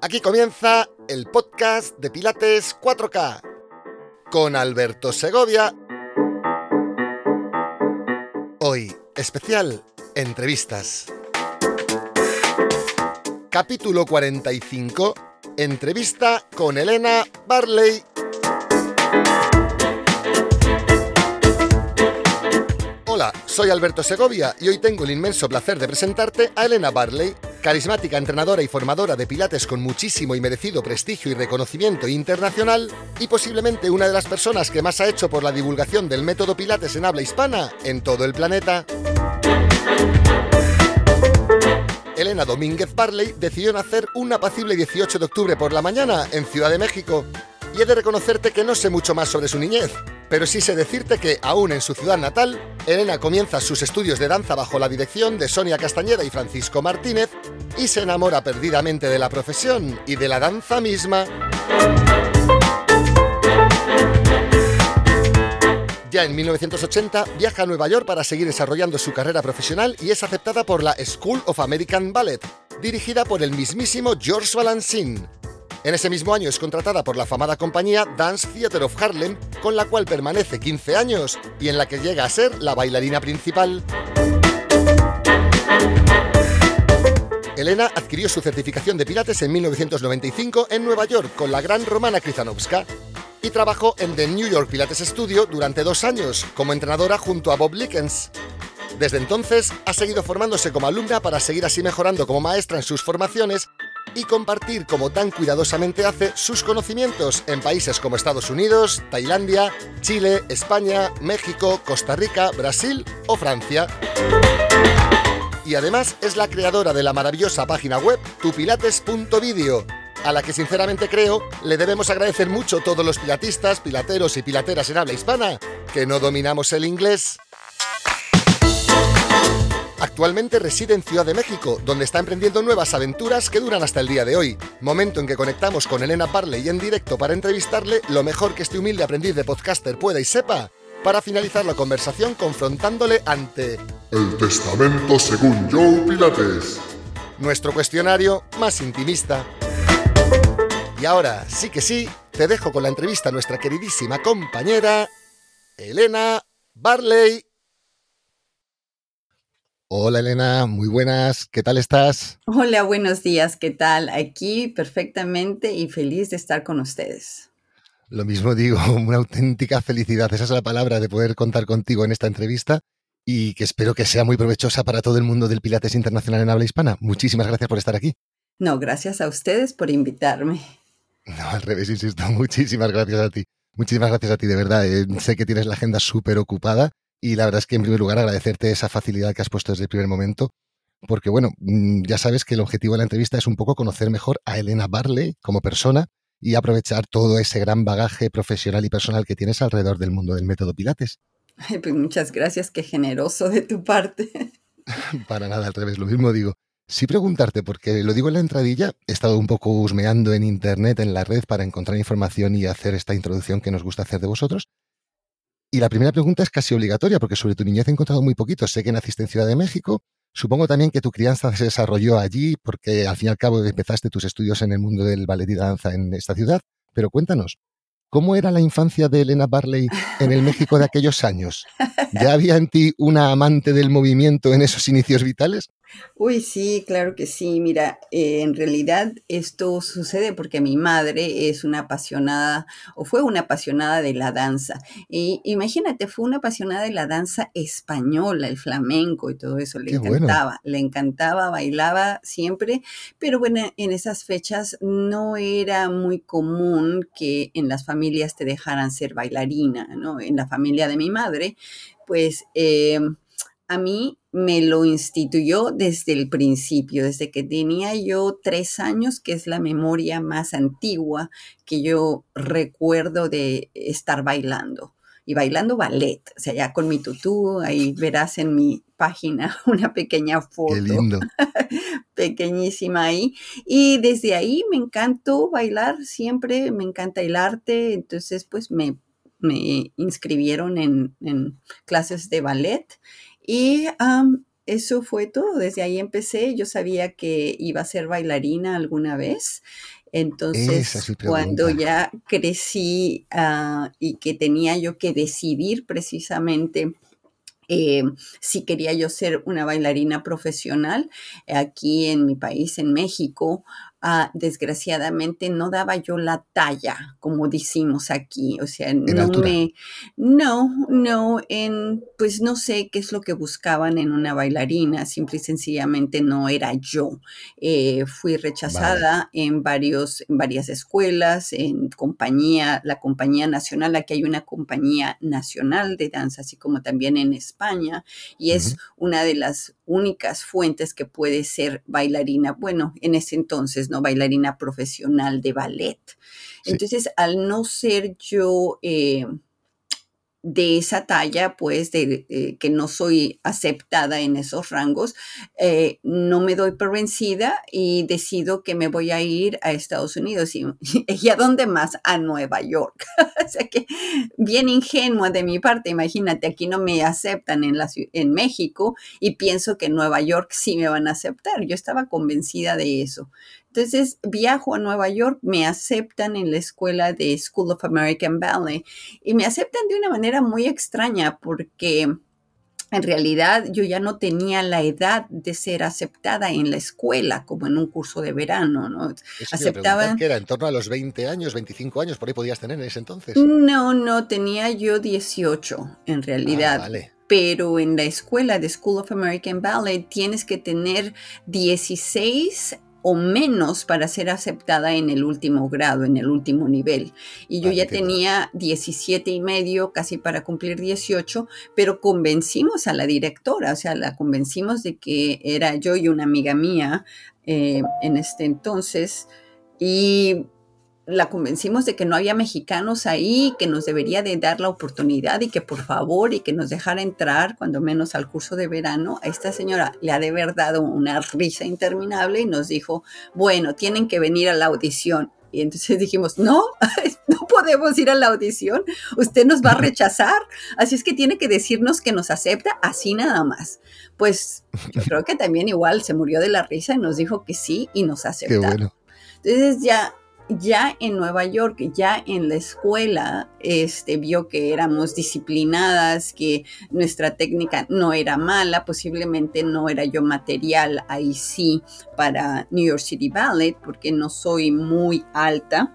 Aquí comienza el podcast de Pilates 4K con Alberto Segovia. Hoy, especial, entrevistas. Capítulo 45, entrevista con Elena Barley. Soy Alberto Segovia y hoy tengo el inmenso placer de presentarte a Elena Barley, carismática entrenadora y formadora de pilates con muchísimo y merecido prestigio y reconocimiento internacional y posiblemente una de las personas que más ha hecho por la divulgación del método pilates en habla hispana en todo el planeta. Elena Domínguez Barley decidió nacer un apacible 18 de octubre por la mañana en Ciudad de México. Y he de reconocerte que no sé mucho más sobre su niñez, pero sí sé decirte que, aún en su ciudad natal, Elena comienza sus estudios de danza bajo la dirección de Sonia Castañeda y Francisco Martínez y se enamora perdidamente de la profesión y de la danza misma. Ya en 1980 viaja a Nueva York para seguir desarrollando su carrera profesional y es aceptada por la School of American Ballet, dirigida por el mismísimo George Balanchine. En ese mismo año es contratada por la afamada compañía Dance Theater of Harlem, con la cual permanece 15 años y en la que llega a ser la bailarina principal. Elena adquirió su certificación de Pilates en 1995 en Nueva York con la gran romana Krizanovska y trabajó en The New York Pilates Studio durante dos años como entrenadora junto a Bob Lickens. Desde entonces ha seguido formándose como alumna para seguir así mejorando como maestra en sus formaciones y compartir como tan cuidadosamente hace sus conocimientos en países como Estados Unidos, Tailandia, Chile, España, México, Costa Rica, Brasil o Francia. Y además es la creadora de la maravillosa página web tupilates.video, a la que sinceramente creo le debemos agradecer mucho todos los pilatistas, pilateros y pilateras en habla hispana, que no dominamos el inglés. Actualmente reside en Ciudad de México, donde está emprendiendo nuevas aventuras que duran hasta el día de hoy, momento en que conectamos con Elena Parley en directo para entrevistarle lo mejor que este humilde aprendiz de podcaster pueda y sepa, para finalizar la conversación confrontándole ante El testamento según Joe Pilates. nuestro cuestionario más intimista. Y ahora, sí que sí, te dejo con la entrevista a nuestra queridísima compañera, Elena Barley. Hola Elena, muy buenas, ¿qué tal estás? Hola, buenos días, ¿qué tal? Aquí perfectamente y feliz de estar con ustedes. Lo mismo digo, una auténtica felicidad, esa es la palabra de poder contar contigo en esta entrevista y que espero que sea muy provechosa para todo el mundo del Pilates Internacional en habla hispana. Muchísimas gracias por estar aquí. No, gracias a ustedes por invitarme. No, al revés, insisto, muchísimas gracias a ti. Muchísimas gracias a ti, de verdad. eh, sé que tienes la agenda súper ocupada y la verdad es que en primer lugar agradecerte esa facilidad que has puesto desde el primer momento, porque bueno, mm, ya sabes que el objetivo de la entrevista es un poco conocer mejor a Elena Barley como persona y aprovechar todo ese gran bagaje profesional y personal que tienes alrededor del mundo del método Pilates. Ay, pues muchas gracias, qué generoso de tu parte. Para nada, al revés, lo mismo digo. Sí preguntarte, porque lo digo en la entradilla, he estado un poco husmeando en internet, en la red, para encontrar información y hacer esta introducción que nos gusta hacer de vosotros. Y la primera pregunta es casi obligatoria, porque sobre tu niñez he encontrado muy poquito. Sé que naciste en Ciudad de México, supongo también que tu crianza se desarrolló allí, porque al fin y al cabo empezaste tus estudios en el mundo del ballet y danza en esta ciudad. Pero cuéntanos, ¿cómo era la infancia de Elena Barley en el México de aquellos años? ¿Ya había en ti una amante del movimiento en esos inicios vitales? Uy, sí, claro que sí. Mira, eh, en realidad esto sucede porque mi madre es una apasionada o fue una apasionada de la danza. Y imagínate, fue una apasionada de la danza española, el flamenco y todo eso. Le Qué bueno. encantaba, le encantaba, bailaba siempre. Pero bueno, en esas fechas no era muy común que en las familias te dejaran ser bailarina, ¿no? En la familia de mi madre, pues... eh, a mí me lo instituyó desde el principio, desde que tenía yo tres años, que es la memoria más antigua que yo recuerdo de estar bailando. Y bailando ballet, o sea, ya con mi tutú, ahí verás en mi página una pequeña foto Qué lindo. pequeñísima ahí. Y desde ahí me encantó bailar, siempre me encanta el arte, entonces pues me, me inscribieron en, en clases de ballet y am, eso fue todo. Desde ahí empecé. Yo sabía que iba a ser bailarina alguna vez. Entonces, cuando ya crecí ah, y que tenía yo que decidir precisamente eh, si quería yo ser una bailarina profesional, aquí en mi país, en México, Ah, desgraciadamente no daba yo la talla, como decimos aquí, o sea, no me, no, no, en, pues no sé qué es lo que buscaban en una bailarina, simple y sencillamente no era yo. Eh, fui rechazada en varios, en varias escuelas, en compañía, la compañía nacional, aquí hay una compañía nacional de danza, así como también en España, y es una de las únicas fuentes que puede ser bailarina, bueno, en ese entonces, ¿no? Bailarina profesional de ballet. Entonces, al no ser yo... Eh, de esa talla, pues, de, eh, que no soy aceptada en esos rangos, eh, no me doy por vencida y decido que me voy a ir a Estados Unidos. ¿Y, y a dónde más? A Nueva York. o sea que bien ingenua de mi parte, imagínate, aquí no me aceptan en, la, en México y pienso que en Nueva York sí me van a aceptar. Yo estaba convencida de eso. Entonces viajo a Nueva York, me aceptan en la escuela de School of American Ballet y me aceptan de una manera muy extraña porque en realidad yo ya no tenía la edad de ser aceptada en la escuela como en un curso de verano, ¿no? Aceptaban que era en torno a los 20 años, 25 años, por ahí podías tener en ese entonces. No, no, tenía yo 18 en ah, realidad. vale pero en la escuela de School of American Ballet tienes que tener 16 o menos para ser aceptada en el último grado, en el último nivel. Y yo ya tenía 17 y medio, casi para cumplir 18, pero convencimos a la directora, o sea, la convencimos de que era yo y una amiga mía eh, en este entonces. Y la convencimos de que no había mexicanos ahí, que nos debería de dar la oportunidad y que por favor y que nos dejara entrar cuando menos al curso de verano. A esta señora le ha de haber dado una risa interminable y nos dijo, bueno, tienen que venir a la audición. Y entonces dijimos, no, no podemos ir a la audición, usted nos va a rechazar, así es que tiene que decirnos que nos acepta así nada más. Pues yo creo que también igual se murió de la risa y nos dijo que sí y nos aceptó. Entonces ya ya en Nueva York, ya en la escuela, este, vio que éramos disciplinadas, que nuestra técnica no era mala, posiblemente no era yo material ahí sí para New York City Ballet, porque no soy muy alta.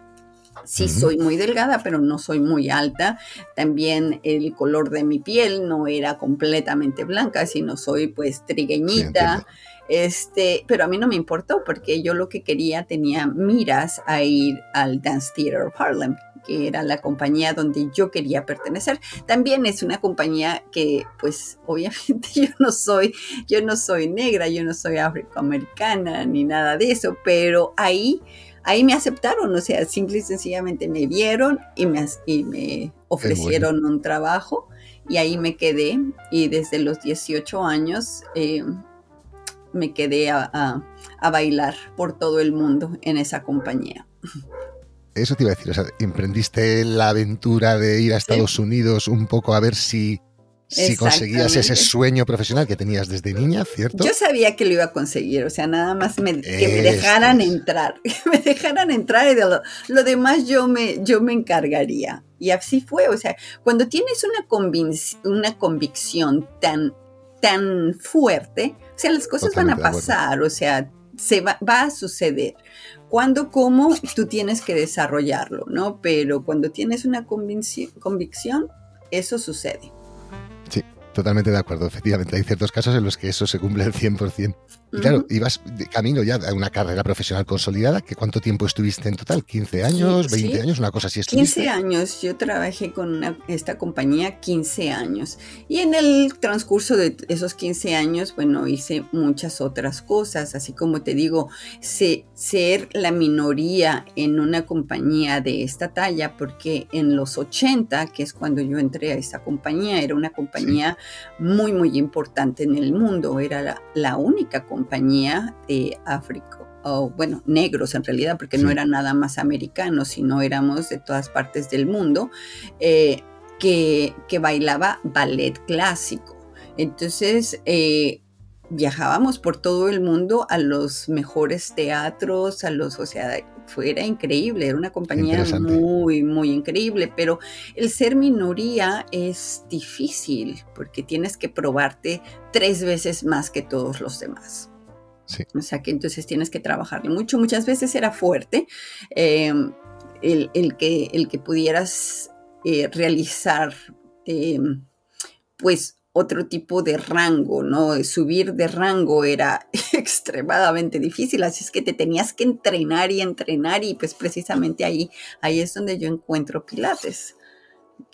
Sí soy muy delgada, pero no soy muy alta. También el color de mi piel no era completamente blanca, sino soy pues trigueñita. Este, pero a mí no me importó porque yo lo que quería tenía miras a ir al Dance Theater of Harlem, que era la compañía donde yo quería pertenecer. También es una compañía que, pues, obviamente yo no soy, yo no soy negra, yo no soy afroamericana ni nada de eso, pero ahí, ahí me aceptaron, o sea, simple y sencillamente me vieron y me, y me ofrecieron un trabajo y ahí me quedé y desde los 18 años eh, me quedé a, bailar por todo el mundo en esa compañía. Eso te iba a decir, o sea, emprendiste la aventura de ir a Estados Unidos un poco a ver si, si conseguías ese sueño profesional que tenías desde niña, ¿cierto? Yo sabía que lo iba a conseguir, o sea, nada más me, que me dejaran entrar, que me dejaran entrar y de lo, demás yo me, yo me encargaría. Y así fue, o sea, cuando tienes una, una convicción tan tan fuerte, o sea, las cosas van a pasar, o sea, se va, va, a suceder. Cuando, cómo, tú tienes que desarrollarlo, ¿no? Pero cuando tienes una convicción, eso sucede. Sí, totalmente de acuerdo. Efectivamente, hay ciertos casos en los que eso se cumple al 100%. Y claro, ibas de camino ya a una carrera profesional consolidada. ¿Qué ¿Cuánto tiempo estuviste en total? ¿15 años? ¿20 años? Una cosa así estuviste. 15 años. Yo trabajé con esta compañía 15 años. Y en el transcurso de esos 15 años, bueno, hice muchas otras cosas. Así como te digo, ser la minoría en una compañía de esta talla, porque en los 80, que es cuando yo entré a esta compañía, era una compañía muy, muy importante en el mundo. Era la, la única compañía compañía de África, o bueno, negros en realidad, porque no eran nada más americanos, sino éramos de todas partes del mundo, eh, que, que, bailaba ballet clásico. Entonces, eh, viajábamos por todo el mundo a los mejores teatros, a los, o sea, fuera increíble, era una compañía muy, muy increíble, pero el ser minoría es difícil porque tienes que probarte tres veces más que todos los demás. Sí. O sea que entonces tienes que trabajarle mucho. Muchas veces era fuerte eh, el, que, el que pudieras eh, realizar, eh, pues, otro tipo de rango, ¿no? Subir de rango era extremadamente difícil, así es que te tenías que entrenar y entrenar y pues precisamente ahí, ahí es donde yo encuentro Pilates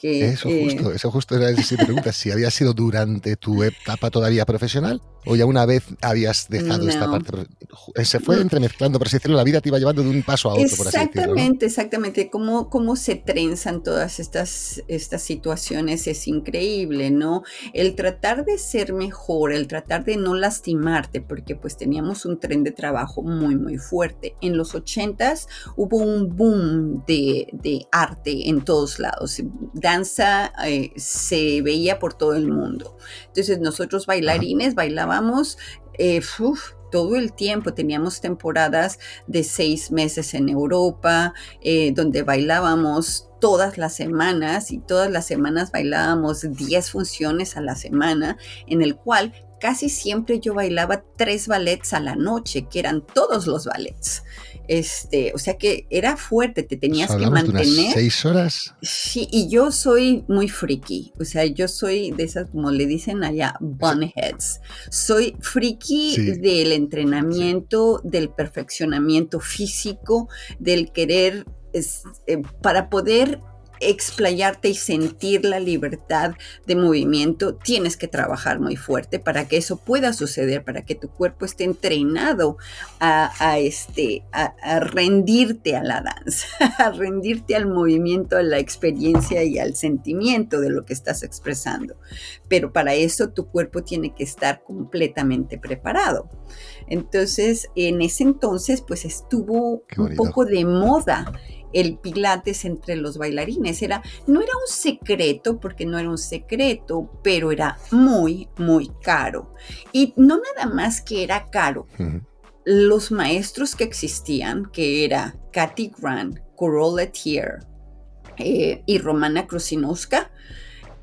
eso eh, justo, eso justo era si preguntas si había sido durante tu etapa todavía profesional o ya una vez habías dejado esta parte. Se fue entremezclando, por así decirlo, la vida te iba llevando de un paso a otro, por así decirlo. Exactamente, exactamente. Cómo, cómo se trenzan todas estas, estas situaciones es increíble, ¿no? El tratar de ser mejor, el tratar de no lastimarte, porque pues teníamos un tren de trabajo muy, muy fuerte. En los ochentas hubo un boom de, de arte en todos lados danza eh, se veía por todo el mundo. Entonces nosotros bailarines bailábamos eh, todo el tiempo. Teníamos temporadas de seis meses en Europa, eh, donde bailábamos todas las semanas y todas las semanas bailábamos 10 funciones a la semana, en el cual casi siempre yo bailaba tres ballets a la noche, que eran todos los ballets. Este, o sea que era fuerte, te tenías que mantener. seis horas. Sí, y yo soy muy friki. O sea, yo soy de esas, como le dicen allá, bunheads. Soy friki del entrenamiento, del perfeccionamiento físico, del querer eh, para poder explayarte y sentir la libertad de movimiento, tienes que trabajar muy fuerte para que eso pueda suceder, para que tu cuerpo esté entrenado a, este, a, rendirte a la danza, a rendirte al movimiento, a la experiencia y al sentimiento de lo que estás expresando. Pero para eso tu cuerpo tiene que estar completamente preparado. Entonces, en ese entonces, pues estuvo un poco de moda el pilates entre los bailarines. Era, no era un secreto, porque no era un secreto, pero era muy, muy caro. Y no nada más que era caro. Los maestros que existían, que era Katy Grant, Corolla Tier eh, y Romana Krusinowska,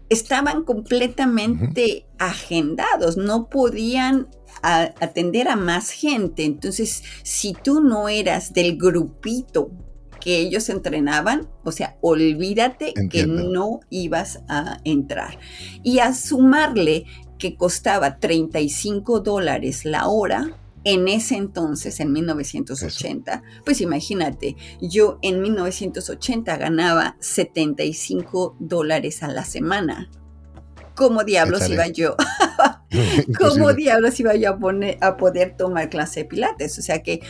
estaban completamente agendados, no podían atender a más gente. Entonces, si tú no eras del grupito que ellos entrenaban, o sea, olvídate que no ibas a entrar. Y a sumarle que costaba 35 dólares la hora, en ese entonces, en 1980, pues imagínate, yo en 1980 ganaba 75 dólares a la semana. ¿Cómo diablos iba yo? ¿Cómo diablos iba yo a, poner, a poder tomar clase de pilates? O sea que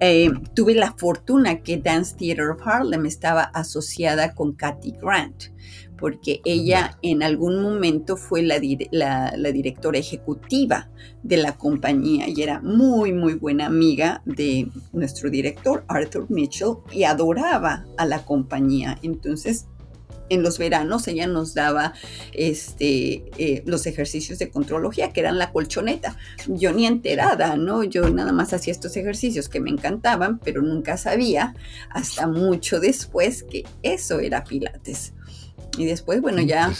eh, tuve la fortuna que Dance Theater of Harlem estaba asociada con Kathy Grant, porque ella en algún momento fue la, la, directora ejecutiva de la compañía y era muy, muy buena amiga de nuestro director, Arthur Mitchell, y adoraba a la compañía. Entonces, en los veranos ella nos daba este, eh, los ejercicios de contrología, que eran la colchoneta. Yo ni enterada, ¿no? Yo nada más hacía estos ejercicios que me encantaban, pero nunca sabía hasta mucho después que eso era Pilates. Y después, bueno, ya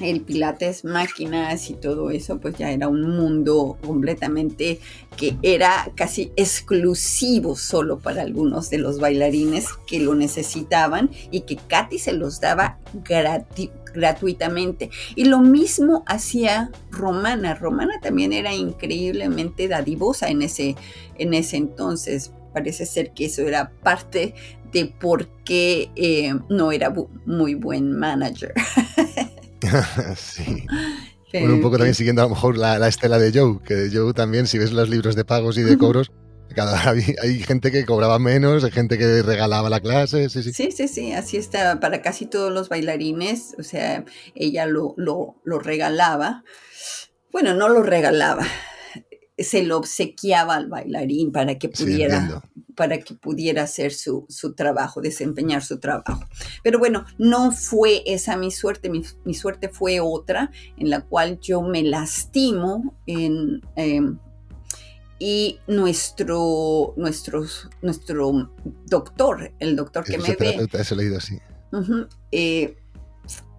el pilates máquinas y todo eso, pues ya era un mundo completamente que era casi exclusivo solo para algunos de los bailarines que lo necesitaban y que Katy se los daba gratuitamente. Y lo mismo hacía Romana. Romana también era increíblemente dadivosa en ese, en ese entonces. Parece ser que eso era parte de por qué eh, no era muy buen manager. sí. Bueno, un poco también siguiendo a lo mejor la, estela de Joe, que Joe también, si ves los libros de pagos y de cobros, cada, hay, gente que cobraba menos, hay gente que regalaba la clase, sí, sí. Sí, sí, sí, así está para casi todos los bailarines, o sea, ella lo, lo, lo regalaba. Bueno, no lo regalaba, se lo obsequiaba al bailarín para que pudiera para que pudiera hacer su, su, trabajo, desempeñar su trabajo. Pero bueno, no fue esa mi suerte, mi, mi suerte fue otra, en la cual yo me lastimo en... Em, y nuestro, nuestro, nuestro doctor, el doctor que me ve, así. eh,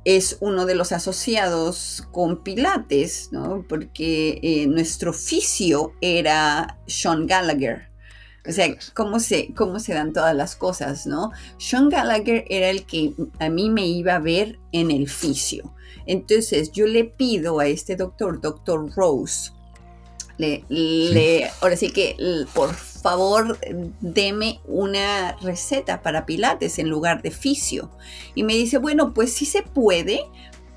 es uno de los asociados con Pilates, ¿no? porque eh, nuestro oficio era Sean Gallagher. O sea, cómo se, cómo se dan todas las cosas, ¿no? Sean Gallagher era el que a mí me iba a ver en el fisio. Entonces yo le pido a este doctor, doctor Rose, le, le, ahora sí que, por favor, deme una receta para pilates en lugar de fisio. Y me dice, bueno, pues sí se puede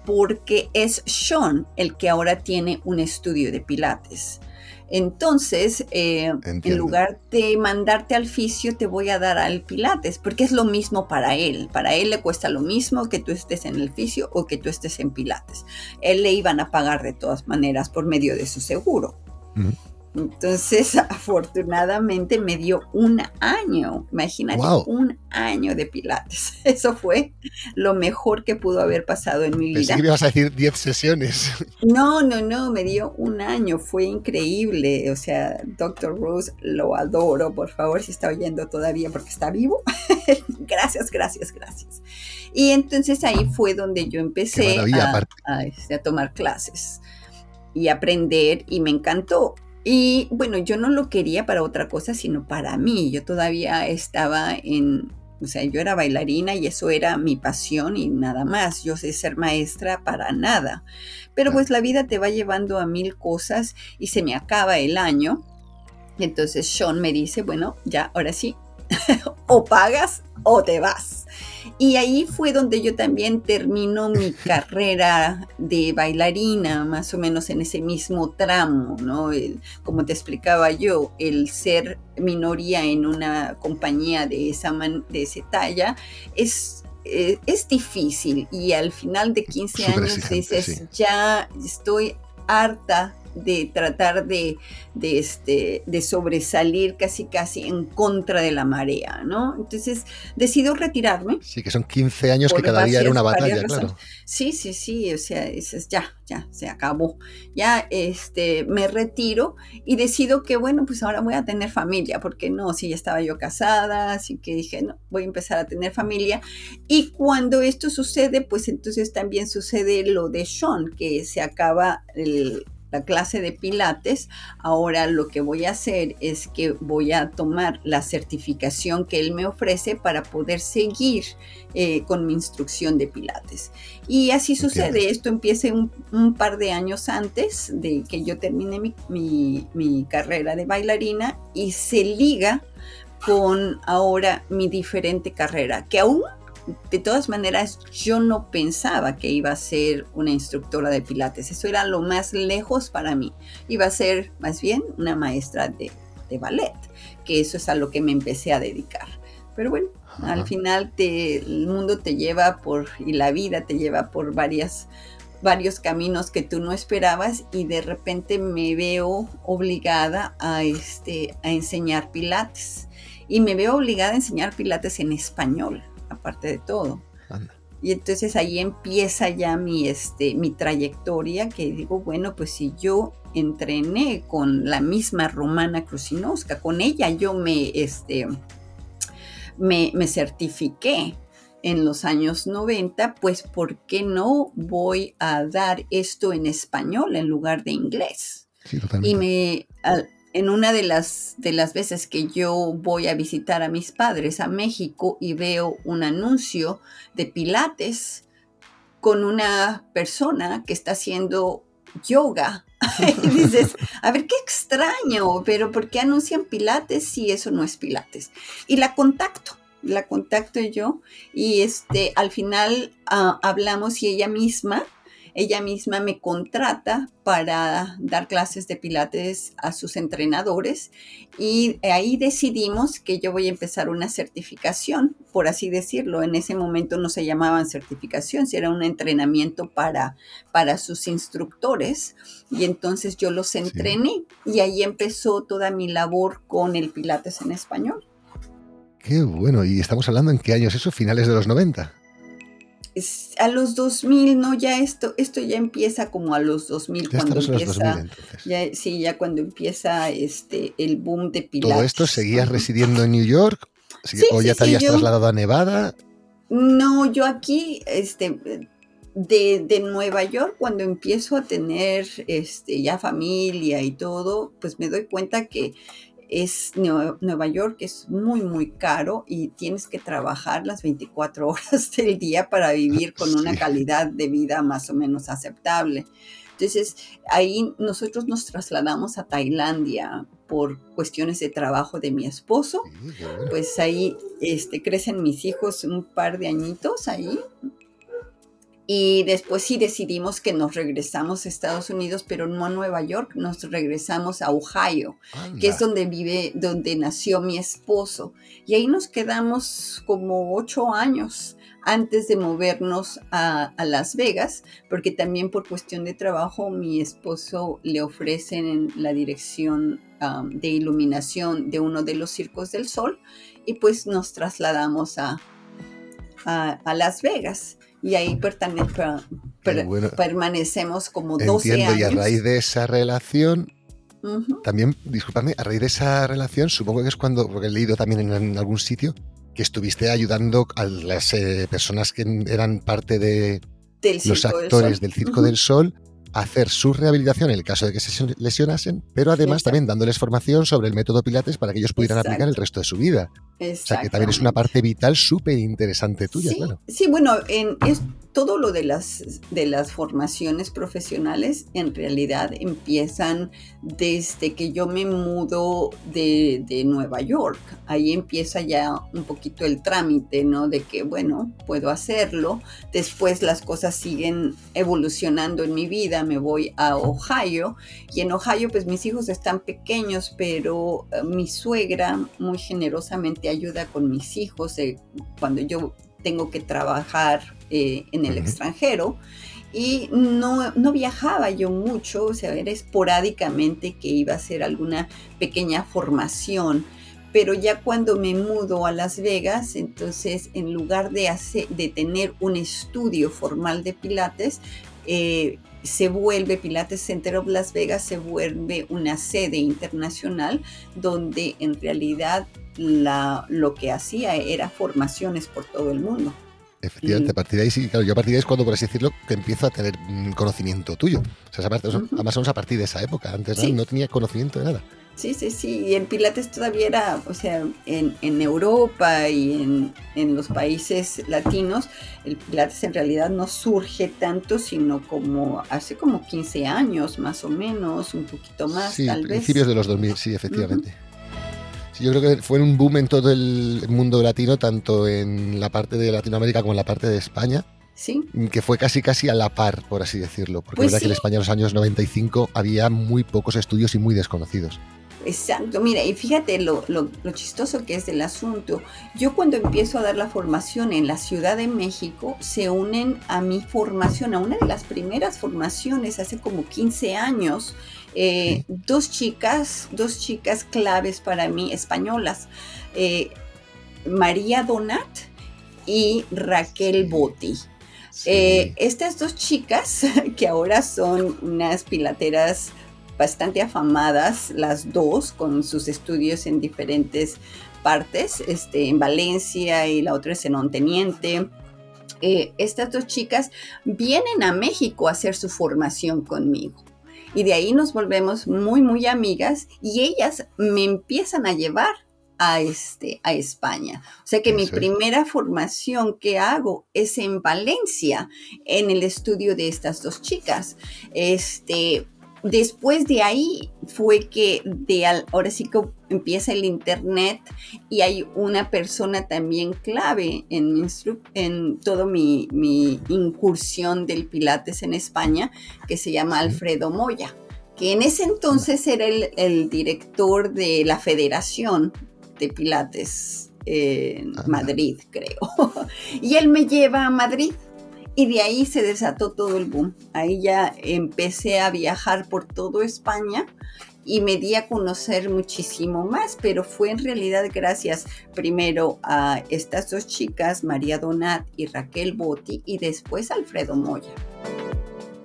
porque es Sean el que ahora tiene un estudio de pilates. Entonces, eh, en lugar de mandarte al fisio, te voy a dar al pilates, porque es lo mismo para él. Para él le cuesta lo mismo que tú estés en el fisio o que tú estés en pilates. Él le iban a pagar de todas maneras por medio de su seguro. Entonces, afortunadamente me dio un año, imagínate, un año de pilates. Eso fue lo mejor que pudo haber pasado en mi vida. Pensé que me ibas a decir 10 sesiones. No, no, no, me dio un año, fue increíble. O sea, Dr. Rose, lo adoro, por favor, si está oyendo todavía porque está vivo. gracias, gracias, gracias. Y entonces ahí fue donde yo empecé a, este, a tomar clases y aprender y me encantó. Y bueno, yo no lo quería para otra cosa, sino para mí. Yo todavía estaba en, o sea, yo era bailarina y eso era mi pasión y nada más. Yo sé ser maestra para nada. Pero pues la vida te va llevando a mil cosas y se me acaba el año. Entonces Sean me dice, bueno, ya, ahora sí, o pagas o te vas. Y ahí fue donde yo también termino mi carrera de bailarina, más o menos en ese mismo tramo, ¿no? como te explicaba yo, el ser minoría en una compañía de esa, de ese talla es eh, es difícil y al final de 15 años dices, ya estoy harta de tratar de, de, este, de sobresalir casi casi en contra de la marea, ¿no? Entonces decido retirarme. Sí, que son 15 años que cada día era una batalla, claro. Sí, sí, sí, o sea, es, ya, ya, se acabó. Ya este, me retiro y decido que, bueno, pues ahora voy a tener familia, porque no, si ya estaba yo casada, así que dije, no, voy a empezar a tener familia. Y cuando esto sucede, pues entonces también sucede lo de Sean, que se acaba el, la clase de pilates, ahora lo que voy a hacer es que voy a tomar la certificación que él me ofrece para poder seguir eh, con mi instrucción de pilates. Y así sucede, esto empieza un, par de años antes de que yo termine mi, mi carrera de bailarina y se liga con ahora mi diferente carrera, que aún de todas maneras, yo no pensaba que iba a ser una instructora de pilates. Eso era lo más lejos para mí. Iba a ser más bien una maestra de, ballet, que eso es a lo que me empecé a dedicar. Pero bueno, al final el mundo te lleva por, y la vida te lleva por varias, varios caminos que tú no esperabas y de repente me veo obligada a, este, a enseñar pilates. Y me veo obligada a enseñar pilates en español aparte de todo. Y entonces ahí empieza ya mi, este, mi trayectoria, que digo, bueno, pues si yo entrené con la misma Romana Krusinowska, con ella yo me, este, me, me certifiqué en los años 90, pues ¿por qué no voy a dar esto en español en lugar de inglés? y me, en una de las, de las veces que yo voy a visitar a mis padres a México y veo un anuncio de Pilates con una persona que está haciendo yoga. y dices, a ver, qué extraño, pero ¿por qué anuncian Pilates si eso no es Pilates? Y la contacto, la contacto yo y este, al final ah, hablamos y ella misma ella misma me contrata para dar clases de pilates a sus entrenadores y ahí decidimos que yo voy a empezar una certificación, por así decirlo. En ese momento no se llamaban certificación, si era un entrenamiento para, para sus instructores y entonces yo los entrené y ahí empezó toda mi labor con el pilates en español. Qué bueno. ¿Y estamos hablando en qué años eso? ¿Finales de los 90? A los 2000, ¿no? Ya esto, esto ya empieza como a los 2000. Ya cuando empieza, los 2000, ya, sí, ya cuando empieza este, el boom de Pilates. ¿Todo esto seguías residiendo en New York? ¿O ya te habías trasladado a Nevada? No, yo aquí, este, de, de, Nueva York, cuando empiezo a tener este, ya familia y todo, pues me doy cuenta que es Nueva York es muy, muy caro y tienes que trabajar las 24 horas del día para vivir con una calidad de vida más o menos aceptable. Entonces, ahí nosotros nos trasladamos a Tailandia por cuestiones de trabajo de mi esposo. Pues ahí este, crecen mis hijos un par de añitos ahí y después sí decidimos que nos regresamos a Estados Unidos, pero no a Nueva York, nos regresamos a Ohio, que es donde vive, donde nació mi esposo. Y ahí nos quedamos como ocho años antes de movernos a, Las Vegas, porque también por cuestión de trabajo mi esposo le ofrecen la dirección de iluminación de uno de los circos del sol y pues nos trasladamos a, a Las Vegas y ahí permanecemos como 12 entiendo, años. Y a raíz de esa relación, también, discúlpame, a raíz de esa relación, supongo que es cuando, porque he leído también en, algún sitio, que estuviste ayudando a las eh, personas que eran parte de los actores del Circo del Sol hacer su rehabilitación en el caso de que se lesionasen, pero además también dándoles formación sobre el método Pilates para que ellos pudieran aplicar el resto de su vida. O sea que también es una parte vital súper interesante tuya, sí, claro. Sí, bueno, en, es, todo lo de las, de las formaciones profesionales en realidad empiezan desde que yo me mudo de, de, Nueva York. Ahí empieza ya un poquito el trámite, ¿no? De que, bueno, puedo hacerlo. Después las cosas siguen evolucionando en mi vida. Me voy a Ohio y en Ohio pues mis hijos están pequeños, pero eh, mi suegra muy generosamente ayuda con mis hijos. Eh, cuando yo tengo que trabajar eh, en el extranjero y no, no, viajaba yo mucho, o sea, era esporádicamente que iba a hacer alguna pequeña formación. Pero ya cuando me mudo a Las Vegas, entonces en lugar de, hacer, de tener un estudio formal de Pilates, eh, se vuelve Pilates Center of Las Vegas, se vuelve una sede internacional donde en realidad la, lo que hacía era formaciones por todo el mundo. Efectivamente, a partir de ahí sí, claro, yo a partir de ahí es cuando, por así decirlo, que empiezo a tener mm, conocimiento tuyo. O sea, además somos a partir de esa época, antes no tenía conocimiento de nada. Sí, sí, sí, y el Pilates todavía era, o sea, en, en Europa y en, en, los países latinos, el Pilates en realidad no surge tanto, sino como hace como 15 años más o menos, un poquito más, sí, tal vez. principios de los 2000, sí, efectivamente yo creo que fue un boom en todo el mundo latino, tanto en la parte de Latinoamérica como en la parte de España. Sí. Que fue casi casi a la par, por así decirlo. Porque pues verdad que en España en los años 95 había muy pocos estudios y muy desconocidos. Exacto, mira, y fíjate lo, lo, chistoso que es del asunto. Yo cuando empiezo a dar la formación en la Ciudad de México, se unen a mi formación, a una de las primeras formaciones hace como 15 años, eh, dos chicas, dos chicas claves para mí, españolas, eh, María Donat y Raquel Botti. Eh, estas dos chicas, que ahora son unas pilateras bastante afamadas, las dos, con sus estudios en diferentes partes, este, en Valencia y la otra es en Onteniente. estas dos chicas vienen a México a hacer su formación conmigo. Y de ahí nos volvemos muy, muy amigas y ellas me empiezan a llevar a, este, a España. O sea que mi primera formación que hago es en Valencia, en el estudio de estas dos chicas. Este, después de ahí fue que de ahora sí que empieza el internet y hay una persona también clave en, mi, en toda mi, incursión del Pilates en España que se llama Alfredo Moya, que en ese entonces era el, director de la Federación de Pilates en Madrid, creo. y él me lleva a Madrid y de ahí se desató todo el boom. Ahí ya empecé a viajar por toda España y me di a conocer muchísimo más, pero fue en realidad gracias primero a estas dos chicas, María Donat y Raquel Botti, y después Alfredo Moya.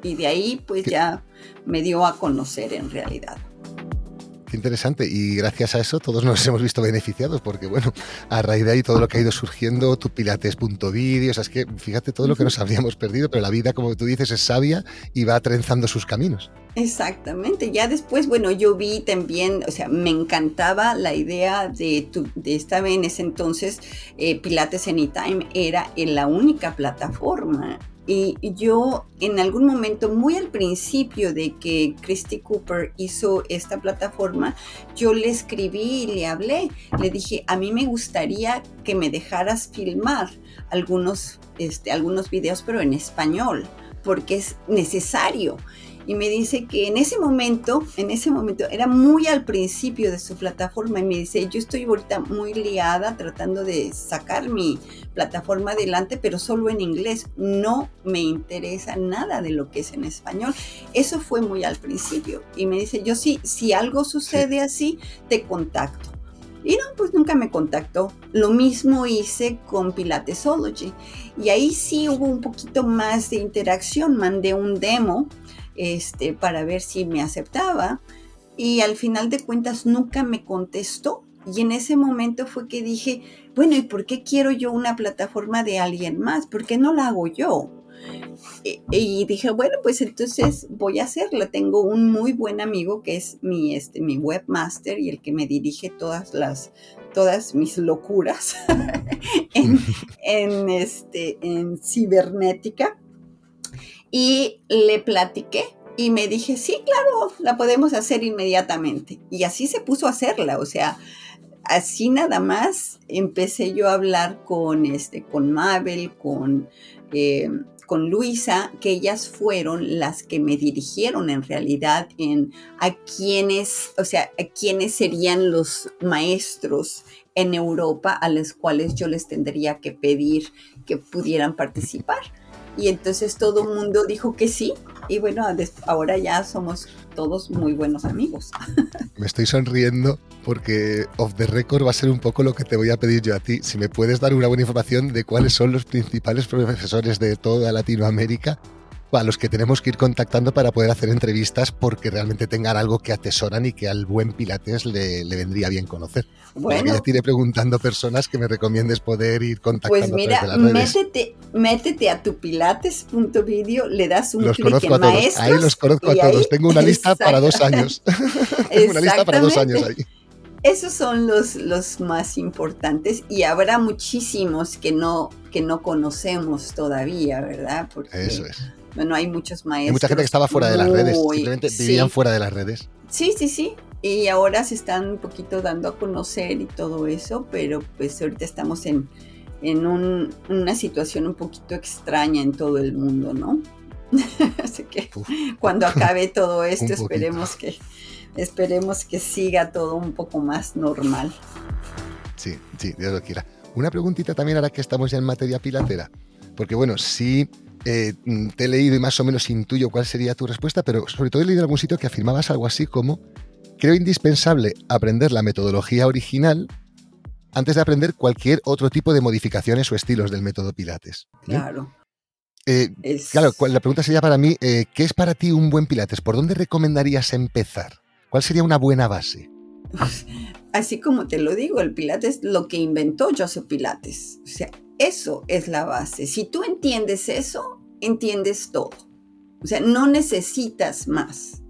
Y de ahí pues ya me dio a conocer en realidad. Qué interesante. Y gracias a eso todos nos hemos visto beneficiados, porque bueno, a raíz de ahí todo lo que ha ido surgiendo, tu pilates.video, o sea, es que fíjate todo lo que nos habríamos perdido, pero la vida, como tú dices, es sabia y va trenzando sus caminos. Exactamente. Ya después, bueno, yo vi también, o sea, me encantaba la idea de, tu, de esta vez en ese entonces, eh, Pilates Anytime era la única plataforma y yo en algún momento, muy al principio de que Christy Cooper hizo esta plataforma, yo le escribí y le hablé. Le dije, a mí me gustaría que me dejaras filmar algunos, este, algunos videos, pero en español, porque es necesario y me dice que en ese momento, en ese momento, era muy al principio de su plataforma y me dice, yo estoy ahorita muy liada tratando de sacar mi plataforma adelante, pero solo en inglés. No me interesa nada de lo que es en español. Eso fue muy al principio. Y me dice, yo sí, si algo sucede así, te contacto. Y no, pues nunca me contactó. Lo mismo hice con Pilatesology. Y ahí sí hubo un poquito más de interacción. Mandé un demo este, para ver si me aceptaba y al final de cuentas nunca me contestó. Y en ese momento fue que dije, bueno, ¿y por qué quiero yo una plataforma de alguien más? ¿Por qué no la hago yo? Y, dije, bueno, pues entonces voy a hacerla. Tengo un muy buen amigo que es mi, este, mi webmaster y el que me dirige todas las todas mis locuras en, en, este, en cibernética. Y le platiqué y me dije, sí, claro, la podemos hacer inmediatamente. Y así se puso a hacerla, o sea, así nada más empecé yo a hablar con, este, con Mabel, con, eh, con Luisa, que ellas fueron las que me dirigieron en realidad en a quiénes, o sea, a quiénes serían los maestros en Europa a los cuales yo les tendría que pedir que pudieran participar. Y entonces todo el mundo dijo que sí. Y bueno, ahora ya somos todos muy buenos amigos. Me estoy sonriendo porque off the record va a ser un poco lo que te voy a pedir yo a ti. Si me puedes dar una buena información de cuáles son los principales profesores de toda Latinoamérica a los que tenemos que ir contactando para poder hacer entrevistas porque realmente tengan algo que atesoran y que al buen Pilates le, vendría bien conocer. Bueno, ya te iré preguntando personas que me recomiendes poder ir contactando. Pues mira, métete, métete a tu pilates.video, le das un los conozco a todos. ahí los conozco a todos. Tengo una lista para dos años. Tengo una lista para dos años ahí. Esos son los, los más importantes y habrá muchísimos que no, que no conocemos todavía, ¿verdad? Porque, Eso es bueno, hay muchos maestros. Hay mucha gente que estaba fuera de las redes, simplemente vivían fuera de las redes. Sí, sí, sí. Y ahora se están un poquito dando a conocer y todo eso, pero pues ahorita estamos en, en una situación un poquito extraña en todo el mundo, ¿no? Así que cuando acabe todo esto, esperemos que, esperemos que siga todo un poco más normal. Sí, sí, Dios lo quiera. Una preguntita también ahora que estamos ya en materia pilatera, porque bueno, sí eh, te he leído y más o menos intuyo cuál sería tu respuesta, pero sobre todo he leído en algún sitio que afirmabas algo así como, creo indispensable aprender la metodología original antes de aprender cualquier otro tipo de modificaciones o estilos del método Pilates. Claro. Eh, claro, la pregunta sería para mí, eh, ¿qué es para ti un buen Pilates? ¿Por dónde recomendarías empezar? ¿Cuál sería una buena base? Así como te lo digo, el Pilates lo que inventó Joseph Pilates. O sea, eso es la base. Si tú entiendes eso, entiendes todo. O sea, no necesitas más.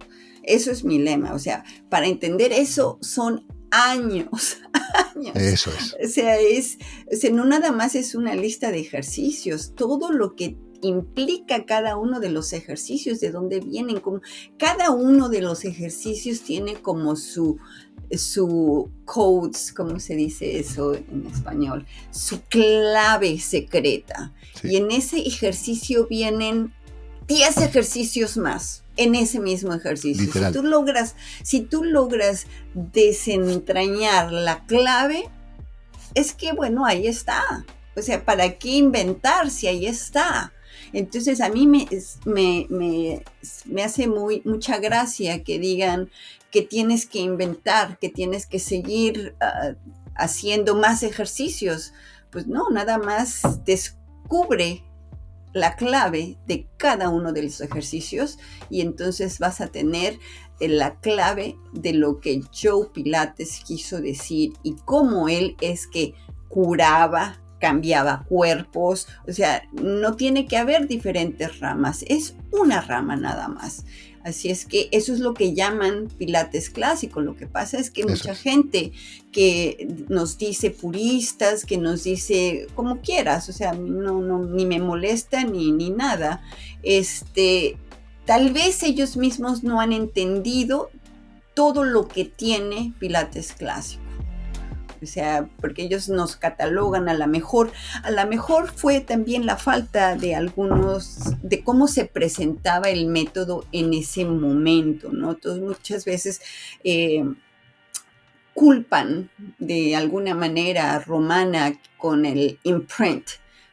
Eso es mi lema. O sea, para entender eso son años, años. Eso es. O sea, es, o sea, no nada más es una lista de ejercicios, todo lo que implica cada uno de los ejercicios, de dónde vienen, como cada uno de los ejercicios tiene como su su codes, ¿cómo se dice eso en español? Su clave secreta. Y en ese ejercicio vienen 10 ejercicios más en ese mismo ejercicio. Si tú logras, si tú logras desentrañar la clave, es que bueno, ahí está. O sea, ¿para qué inventar si ahí está? Entonces a mí me, me, me, hace muy, mucha gracia que digan que tienes que inventar, que tienes que seguir ah, haciendo más ejercicios. Pues no, nada más descubre la clave de cada uno de los ejercicios y entonces vas a tener eh, la clave de lo que Joe Pilates quiso decir y cómo él es que curaba, cambiaba cuerpos, o sea, no tiene que haber diferentes ramas, es una rama nada más. Así es que eso es lo que llaman pilates clásico. Lo que pasa es que mucha gente que nos dice puristas, que nos dice como quieras, o sea, no, no, ni me molesta ni, ni nada, este, tal vez ellos mismos no han entendido todo lo que tiene pilates clásico o sea, porque ellos nos catalogan a la mejor. A la mejor fue también la falta de algunos, de cómo se presentaba el método en ese momento, ¿no? Entonces muchas veces eh, culpan de alguna manera a Romana con el imprint,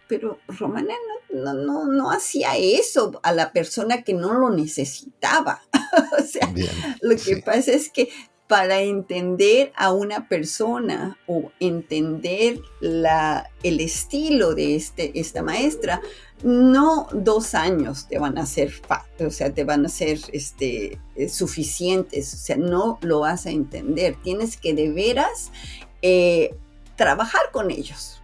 pero Romana no, no, no, hacía eso a la persona que no lo necesitaba. o sea, lo que pasa es que para entender a una persona o entender la, el estilo de este, esta maestra, no dos años te van a ser, o sea, te van a ser este, eh, suficientes, o sea, no lo vas a entender. Tienes que de veras eh, trabajar con ellos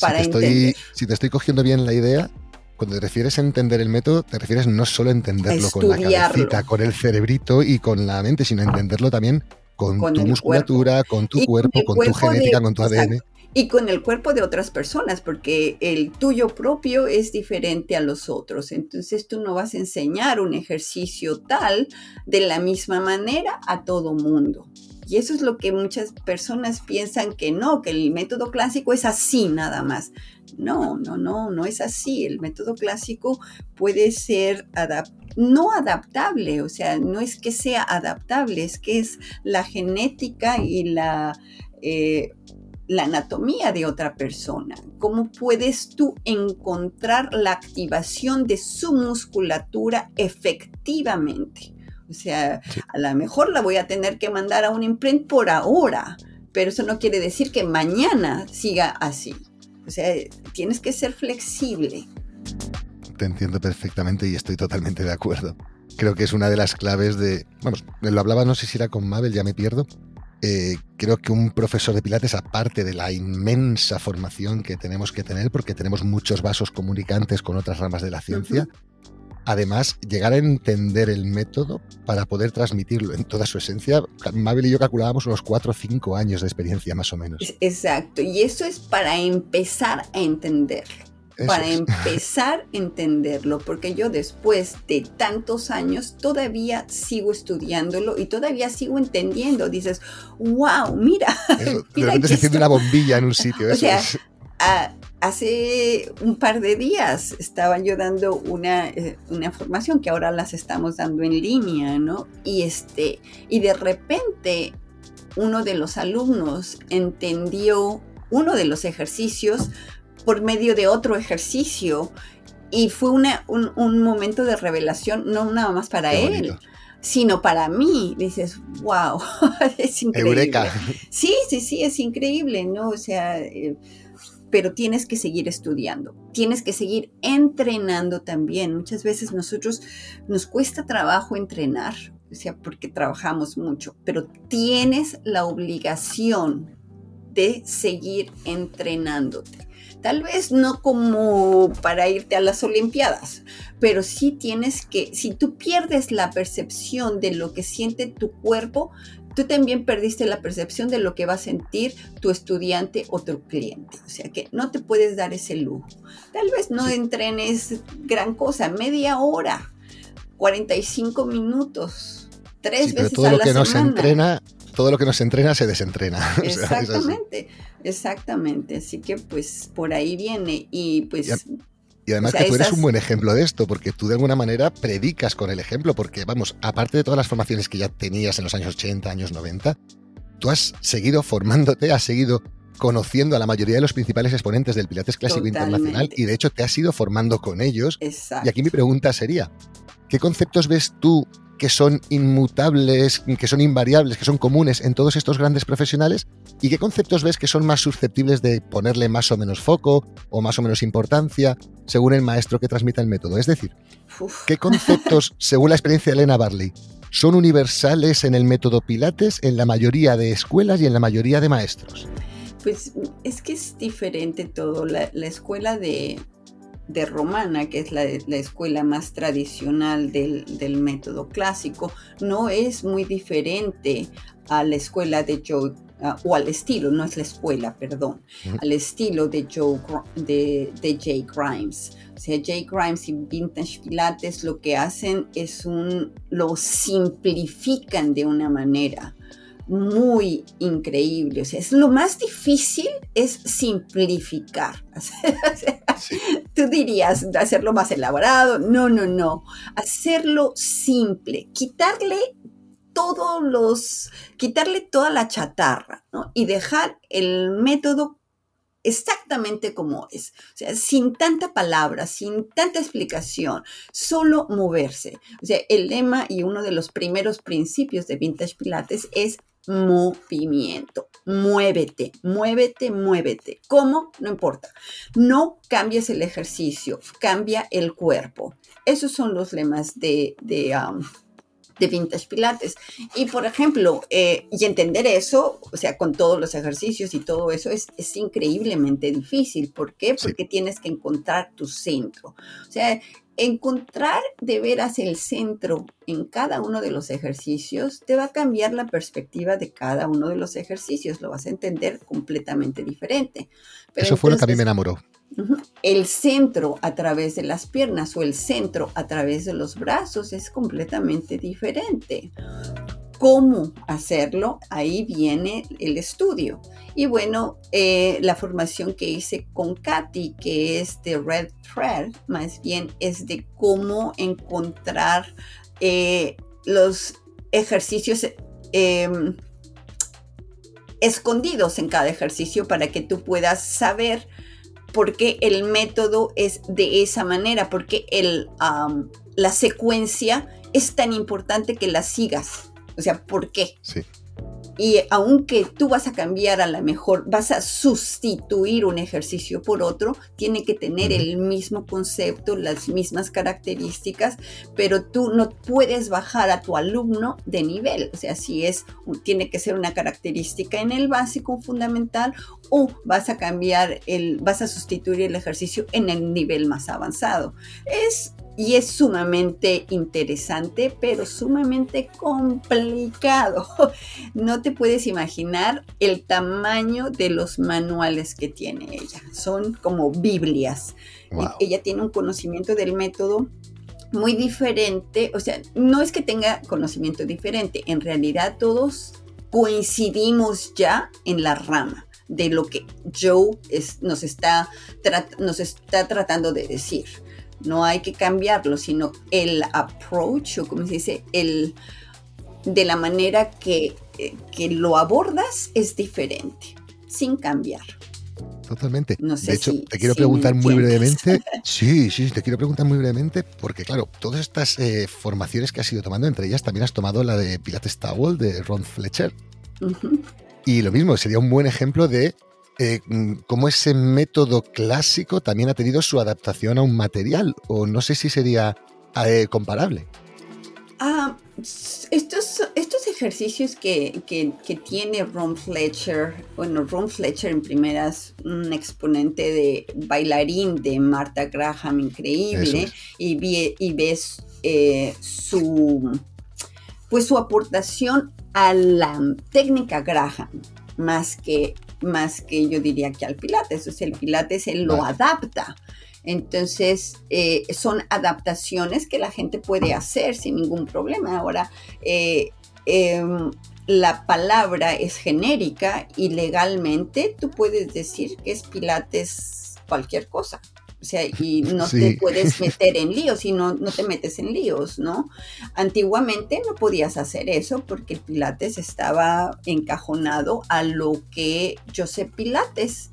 para si entender. si te estoy cogiendo bien la idea, cuando te refieres a entender el método, te refieres no solo a entenderlo con la cabecita, con el cerebrito y con la mente, sino a entenderlo también con, tu musculatura, con tu cuerpo, con, tu genética, con tu ADN. Y con el cuerpo de otras personas, porque el tuyo propio es diferente a los otros. Entonces tú no vas a enseñar un ejercicio tal de la misma manera a todo mundo. Y eso es lo que muchas personas piensan que no, que el método clásico es así nada más. No, no, no, no es así. El método clásico puede ser no adaptable, o sea, no es que sea adaptable, es que es la genética y la, eh, la anatomía de otra persona. ¿Cómo puedes tú encontrar la activación de su musculatura efectivamente? O sea, a lo mejor la voy a tener que mandar a un imprint por ahora, pero eso no quiere decir que mañana siga así. O sea, tienes que ser flexible. Te entiendo perfectamente y estoy totalmente de acuerdo. Creo que es una de las claves de... Vamos, lo hablaba, no sé si era con Mabel, ya me pierdo. Eh, creo que un profesor de Pilates, aparte de la inmensa formación que tenemos que tener, porque tenemos muchos vasos comunicantes con otras ramas de la ciencia, además, llegar a entender el método para poder transmitirlo en toda su esencia. Mabel y yo calculábamos unos 4 o 5 años de experiencia más o menos. Exacto, y eso es para empezar a entenderlo. Para empezar a entenderlo, porque yo después de tantos años todavía sigo estudiándolo y todavía sigo entendiendo. Dices, wow, mira. de repente se enciende una bombilla en un sitio. Eso es hace un par de días estaba yo dando una, eh, una, formación que ahora las estamos dando en línea, ¿no? Y, este, y de repente uno de los alumnos entendió uno de los ejercicios por medio de otro ejercicio y fue una, un, momento de revelación, no nada más para él, sino para mí. Dices, wow, es increíble. Eureka. Sí, sí, sí, es increíble, ¿no? O sea... Eh, pero tienes que seguir estudiando, tienes que seguir entrenando también. Muchas veces nosotros nos cuesta trabajo entrenar, o sea, porque trabajamos mucho, pero tienes la obligación de seguir entrenándote. Tal vez no como para irte a las Olimpiadas, pero sí tienes que, si tú pierdes la percepción de lo que siente tu cuerpo, tú también perdiste la percepción de lo que va a sentir tu estudiante o tu cliente. O sea que no te puedes dar ese lujo. Tal vez no entrenes gran cosa, media hora, 45 minutos, tres veces todo a lo la que semana. No se entrena, todo lo que no se entrena se desentrena. Exactamente, exactamente. Así que pues por ahí viene y pues... Y además que tú eres un buen ejemplo de esto, porque tú de alguna manera predicas con el ejemplo, porque vamos, aparte de todas las formaciones que ya tenías en los años 80, años 90, tú has seguido formándote, has seguido conociendo a la mayoría de los principales exponentes del Pilates Clásico Internacional y de hecho te has ido formando con ellos. Exacto. Y aquí mi pregunta sería, ¿qué conceptos ves tú que son inmutables, que son invariables, que son comunes en todos estos grandes profesionales? ¿Y qué conceptos ves que son más susceptibles de ponerle más o menos foco o más o menos importancia según el maestro que transmita el método? Es decir, ¿qué conceptos, según la experiencia de Elena Barley, son universales en el método Pilates en la mayoría de escuelas y en la mayoría de maestros? Pues es que es diferente todo. La, escuela de, de Romana, que es la, escuela más tradicional del, método clásico, no es muy diferente a la escuela de Joe, ah, o al estilo, no es la escuela, perdón, al estilo de, Joe, de, de Jay Grimes. O sea, Jay Grimes y Vintage Pilates lo que hacen es un, lo simplifican de una manera muy increíble. O sea, es lo más difícil es simplificar. Tú dirías hacerlo más elaborado. No, no, no. Hacerlo simple. Quitarle todos los, quitarle toda la chatarra, ¿no? Y dejar el método exactamente como es. O sea, sin tanta palabra, sin tanta explicación, solo moverse. O sea, el lema y uno de los primeros principios de Vintage Pilates es movimiento. Muévete, muévete, muévete. ¿Cómo? No importa. No cambies el ejercicio, cambia el cuerpo. Esos son los lemas de, de, um, Vintage Pilates. Y por ejemplo, eh, y entender eso, o sea, con todos los ejercicios y todo eso, es, es increíblemente difícil. ¿Por qué? Porque tienes que encontrar tu centro. O sea, encontrar de veras el centro en cada uno de los ejercicios te va a cambiar la perspectiva de cada uno de los ejercicios, lo vas a entender completamente diferente. Eso fue lo que a mí me enamoró. El centro a través de las piernas o el centro a través de los brazos es completamente diferente cómo hacerlo, ahí viene el estudio. Y bueno, eh, la formación que hice con Katy, que es de Red Thread, más bien es de cómo encontrar eh, los ejercicios em, escondidos en cada ejercicio para que tú puedas saber por qué el método es de esa manera, porque el, la secuencia es tan importante que la sigas. O sea, ¿por qué? Sí. Y aunque tú vas a cambiar a la mejor, vas a sustituir un ejercicio por otro, tiene que tener el mismo concepto, las mismas características, pero tú no puedes bajar a tu alumno de nivel. O sea, si es, tiene que ser una característica en el básico fundamental o vas a cambiar el, vas a sustituir el ejercicio en el nivel más avanzado. Es y es sumamente interesante, pero sumamente complicado. No te puedes imaginar el tamaño de los manuales que tiene ella. Son como Biblias. Ella tiene un conocimiento del método muy diferente. O sea, no es que tenga conocimiento diferente. En realidad todos coincidimos ya en la rama de lo que Joe nos, está nos está tratando de decir no hay que cambiarlo, sino el approach, o como se dice, el, de la manera que, lo abordas es diferente, sin cambiar. Totalmente. de hecho, te quiero preguntar muy brevemente. Sí, sí, te quiero preguntar muy brevemente, porque claro, todas estas eh, formaciones que has ido tomando, entre ellas también has tomado la de Pilates Towel de Ron Fletcher. Y lo mismo, sería un buen ejemplo de eh, mm, cómo ese método clásico también ha tenido su adaptación a un material, o no sé si sería eh, comparable. Ah, estos, estos ejercicios que, tiene Ron Fletcher, bueno, Ron Fletcher en primeras, un exponente de bailarín de Martha Graham increíble, y, y, ves eh, su, pues su aportación a la técnica Graham, más que más que yo diría que al Pilates. O sea, el Pilates él lo adapta. Entonces, eh, son adaptaciones que la gente puede hacer sin ningún problema. Ahora, eh, em, la palabra es genérica y legalmente tú puedes decir que es Pilates cualquier cosa. O sea, y no te puedes meter en líos y no, no te metes en líos, ¿no? Antiguamente no podías hacer eso porque el Pilates estaba encajonado a lo que Joseph Pilates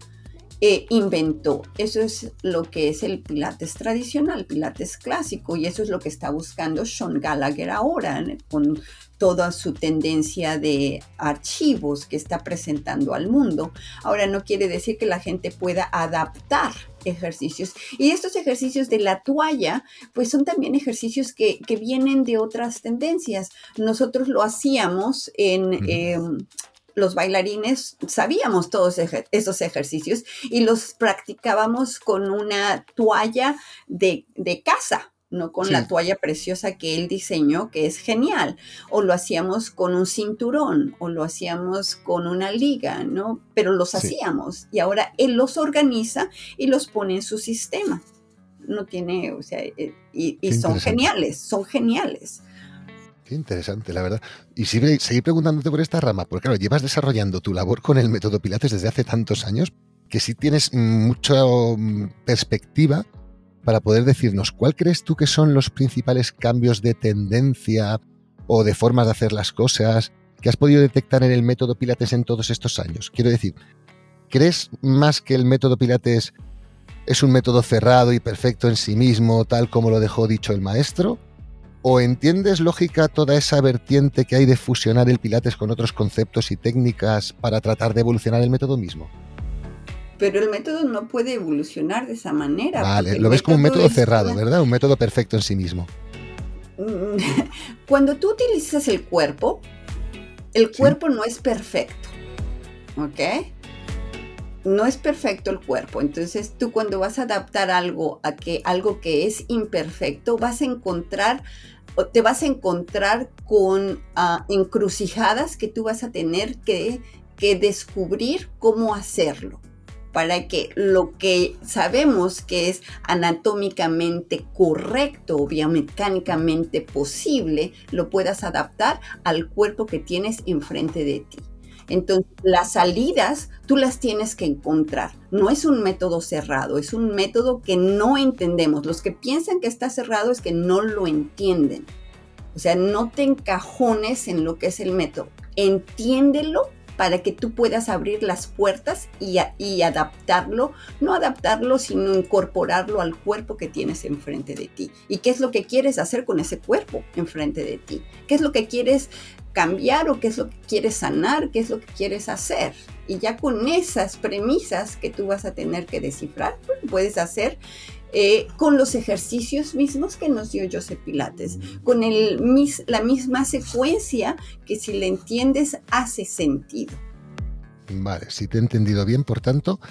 eh, inventó. Eso es lo que es el Pilates tradicional, Pilates clásico, y eso es lo que está buscando Sean Gallagher ahora, con toda su tendencia de archivos que está presentando al mundo. Ahora no quiere decir que la gente pueda adaptar ejercicios. Y estos ejercicios de la toalla, pues son también ejercicios que, vienen de otras tendencias. Nosotros lo hacíamos en los bailarines sabíamos todos esos ejercicios y los practicábamos con una toalla de, casa, no con la toalla preciosa que él diseñó, que es genial. O lo hacíamos con un cinturón, o lo hacíamos con una liga, ¿no? Pero los hacíamos y ahora él los organiza y los pone en su sistema. No tiene, o sea, eh, y, y son geniales, son geniales. Qué interesante, la verdad. Y sigue, seguir preguntándote por esta rama, porque claro, llevas desarrollando tu labor con el método Pilates desde hace tantos años que sí tienes mucha mm, perspectiva para poder decirnos cuál crees tú que son los principales cambios de tendencia o de formas de hacer las cosas que has podido detectar en el método Pilates en todos estos años. Quiero decir, ¿crees más que el método Pilates es un método cerrado y perfecto en sí mismo, tal como lo dejó dicho el maestro? ¿O entiendes lógica toda esa vertiente que hay de fusionar el Pilates con otros conceptos y técnicas para tratar de evolucionar el método mismo? Pero el método no puede evolucionar de esa manera. Vale, lo ves como un método cerrado, ¿verdad? Un método perfecto en sí mismo. Cuando tú utilizas el cuerpo, el cuerpo no es perfecto. ¿Ok? no es perfecto el cuerpo. Entonces tú cuando vas a adaptar algo a que algo que es imperfecto, vas a encontrar te vas a encontrar con ah, encrucijadas que tú vas a tener que, que descubrir cómo hacerlo para que lo que sabemos que es anatómicamente correcto o biomecánicamente posible, lo puedas adaptar al cuerpo que tienes enfrente de ti. Entonces, las salidas tú las tienes que encontrar. No es un método cerrado, es un método que no entendemos. Los que piensan que está cerrado es que no lo entienden. O sea, no te encajones en lo que es el método. Entiéndelo para que tú puedas abrir las puertas y, adaptarlo, no adaptarlo, sino incorporarlo al cuerpo que tienes enfrente de ti. ¿Y qué es lo que quieres hacer con ese cuerpo enfrente de ti? ¿Qué es lo que quieres cambiar o qué es lo que quieres sanar, qué es lo que quieres hacer. Y ya con esas premisas que tú vas a tener que descifrar, puedes hacer eh, con los ejercicios mismos que nos dio Joseph Pilates, con el, la misma secuencia que si le entiendes hace sentido. Vale, si te he entendido bien, por tanto,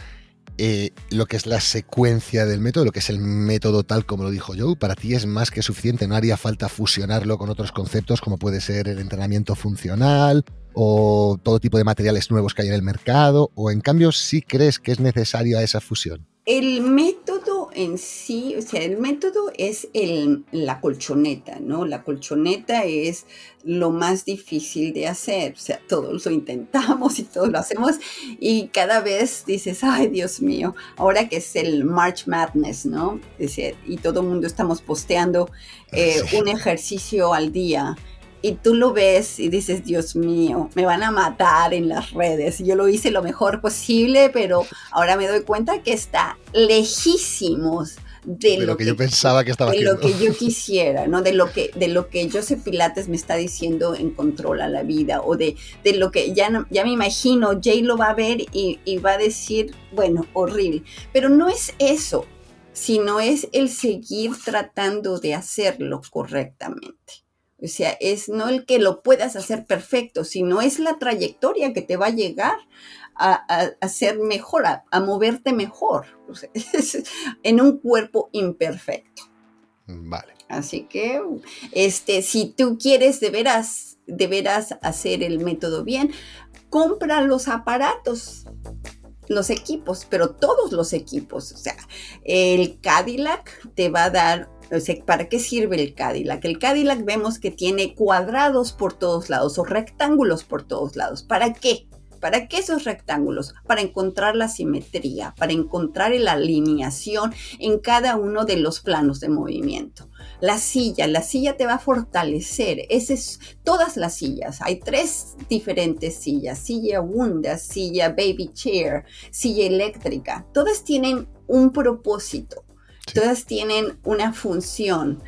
eh, lo que es la secuencia del método, lo que es el método tal como lo dijo Joe, para ti es más que suficiente, no haría falta fusionarlo con otros conceptos como puede ser el entrenamiento funcional o todo tipo de materiales nuevos que hay en el mercado, o en cambio sí crees que es necesaria esa fusión. El método en sí, o sea, el método es el, la colchoneta, ¿no? La colchoneta es lo más difícil de hacer, o sea, todos lo intentamos y todos lo hacemos y cada vez dices, ay Dios mío, ahora que es el March Madness, ¿no? y todo el mundo estamos posteando eh, un ejercicio al día y tú lo ves y dices, Dios mío, me van a matar en las redes. Yo lo hice lo mejor posible, pero ahora me doy cuenta que está lejísimos de, lo, que, yo pensaba que estaba de lo que yo quisiera, ¿no? De lo que de lo que Joseph Pilates me está diciendo en Controla la Vida o de, de lo que ya, ya me imagino, Jay lo va a ver y, y va a decir, bueno, horrible. Pero no es eso, sino es el seguir tratando de hacerlo correctamente. O sea, es no el que lo puedas hacer perfecto, sino es la trayectoria que te va a llegar a, a, ser mejor, a, moverte mejor, en un cuerpo imperfecto. Vale. Así que, este, si tú quieres de veras, de veras hacer el método bien, compra los aparatos los equipos, pero todos los equipos. O sea, el Cadillac te va a dar ¿para qué sirve el Cadillac? El Cadillac vemos que tiene cuadrados por todos lados o rectángulos por todos lados. ¿Para qué? ¿Para qué esos rectángulos? Para encontrar la simetría, para encontrar la alineación en cada uno de los planos de movimiento. La silla, la silla te va a fortalecer. Ese es todas las sillas. Hay tres diferentes sillas: silla Wunda, silla Baby Chair, silla eléctrica. Todas tienen un propósito. Todas tienen una función.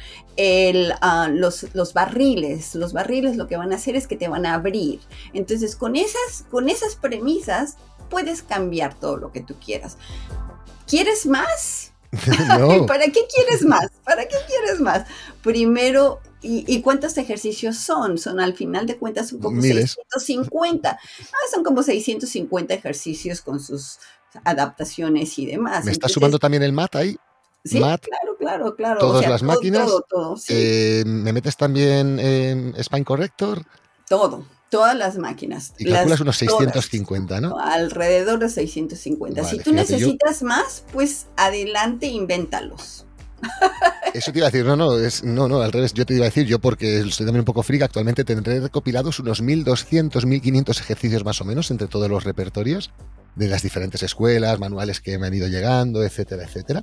Ah, los, los, barriles, los barriles lo que van a hacer es que te van a abrir. Entonces, con esas, con esas premisas, puedes cambiar todo lo que tú quieras. ¿Quieres más? ¿Para qué quieres más? ¿Para qué quieres más? Primero, ¿y, cuántos ejercicios son? Son al final de cuentas un como 650. Ah, son como 650 ejercicios con sus adaptaciones y demás. ¿Me estás sumando también el MAT ahí? Sí, claro, claro, claro. Todas las máquinas. Eh, ¿Me metes también en Spine Corrector? Todo, todas las máquinas. Y calculas unos 650, ¿no? Alrededor de 650. si tú necesitas más, pues adelante, invéntalos. Eso te iba a decir, no, no, es, no, no, al revés, yo te iba a decir, yo porque estoy también un poco friga, actualmente tendré recopilados unos 1200, 1500 ejercicios más o menos entre todos los repertorios de las diferentes escuelas, manuales que me han ido llegando, etcétera, etcétera.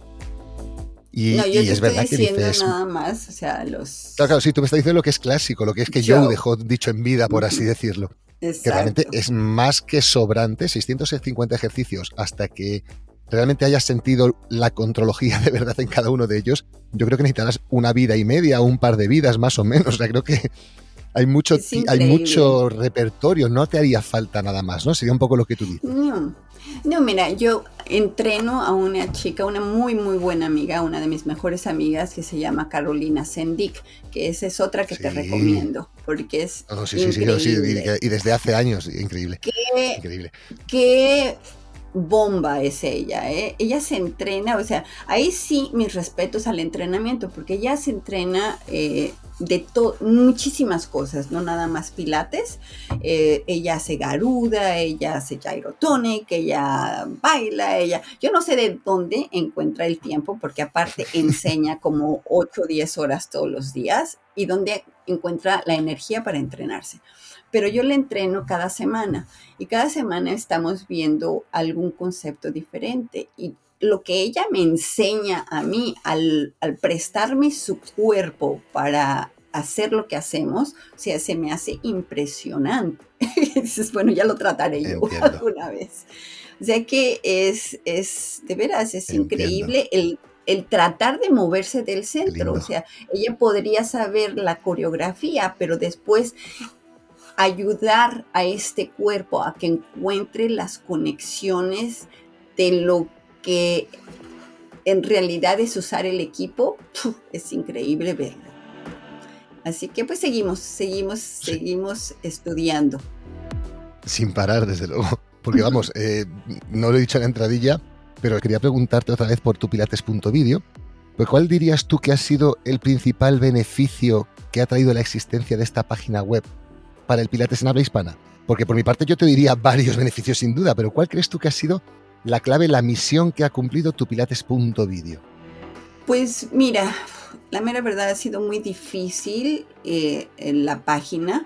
Y, no, yo te es estoy verdad diciendo que dices, nada más, o sea, los... Claro, claro, sí, tú me estás diciendo lo que es clásico, lo que es que Joe, dejó dicho en vida, por así decirlo. Exacto. Que realmente es más que sobrante, 650 ejercicios, hasta que realmente hayas sentido la contrología de verdad en cada uno de ellos, yo creo que necesitarás una vida y media, un par de vidas más o menos. O sea, creo que hay mucho, hay mucho repertorio, no te haría falta nada más, ¿no? Sería un poco lo que tú dices. No. No, mira, yo entreno a una chica, una muy, muy buena amiga, una de mis mejores amigas, que se llama Carolina Sendik, que esa es otra que te recomiendo, porque es. Oh, sí, increíble. sí, sí, y desde hace años, increíble. Increíble. Qué bomba es ella, ¿eh? Ella se entrena, o sea, ahí sí mis respetos al entrenamiento, porque ella se entrena eh, de muchísimas cosas, no nada más pilates. Eh, ella hace garuda, ella hace gyrotonic, ella baila, ella... Yo no sé de dónde encuentra el tiempo, porque aparte enseña como 8 o 10 horas todos los días y dónde encuentra la energía para entrenarse. Pero yo le entreno cada semana y cada semana estamos viendo algún concepto diferente y lo que ella me enseña a mí al, prestarme su cuerpo para hacer lo que hacemos, o sea, se me hace impresionante. dices, bueno, ya lo trataré yo alguna vez. O sea que es, es de veras, es increíble el, el, tratar de moverse del centro. O sea, ella podría saber la coreografía, pero después ayudar a este cuerpo a que encuentre las conexiones de lo que en realidad es usar el equipo, es increíble verlo. Así que pues seguimos, seguimos, seguimos estudiando. Sin parar, desde luego. Porque vamos, eh, no lo he dicho en la entradilla, pero quería preguntarte otra vez por tu pilates.video. Pues, ¿Cuál dirías tú que ha sido el principal beneficio que ha traído la existencia de esta página web para el Pilates en habla hispana? Porque por mi parte yo te diría varios beneficios sin duda, pero ¿cuál crees tú que ha sido la clave, la misión que ha cumplido tu Pilates.video? Pues mira, la mera verdad ha sido muy difícil eh, en la página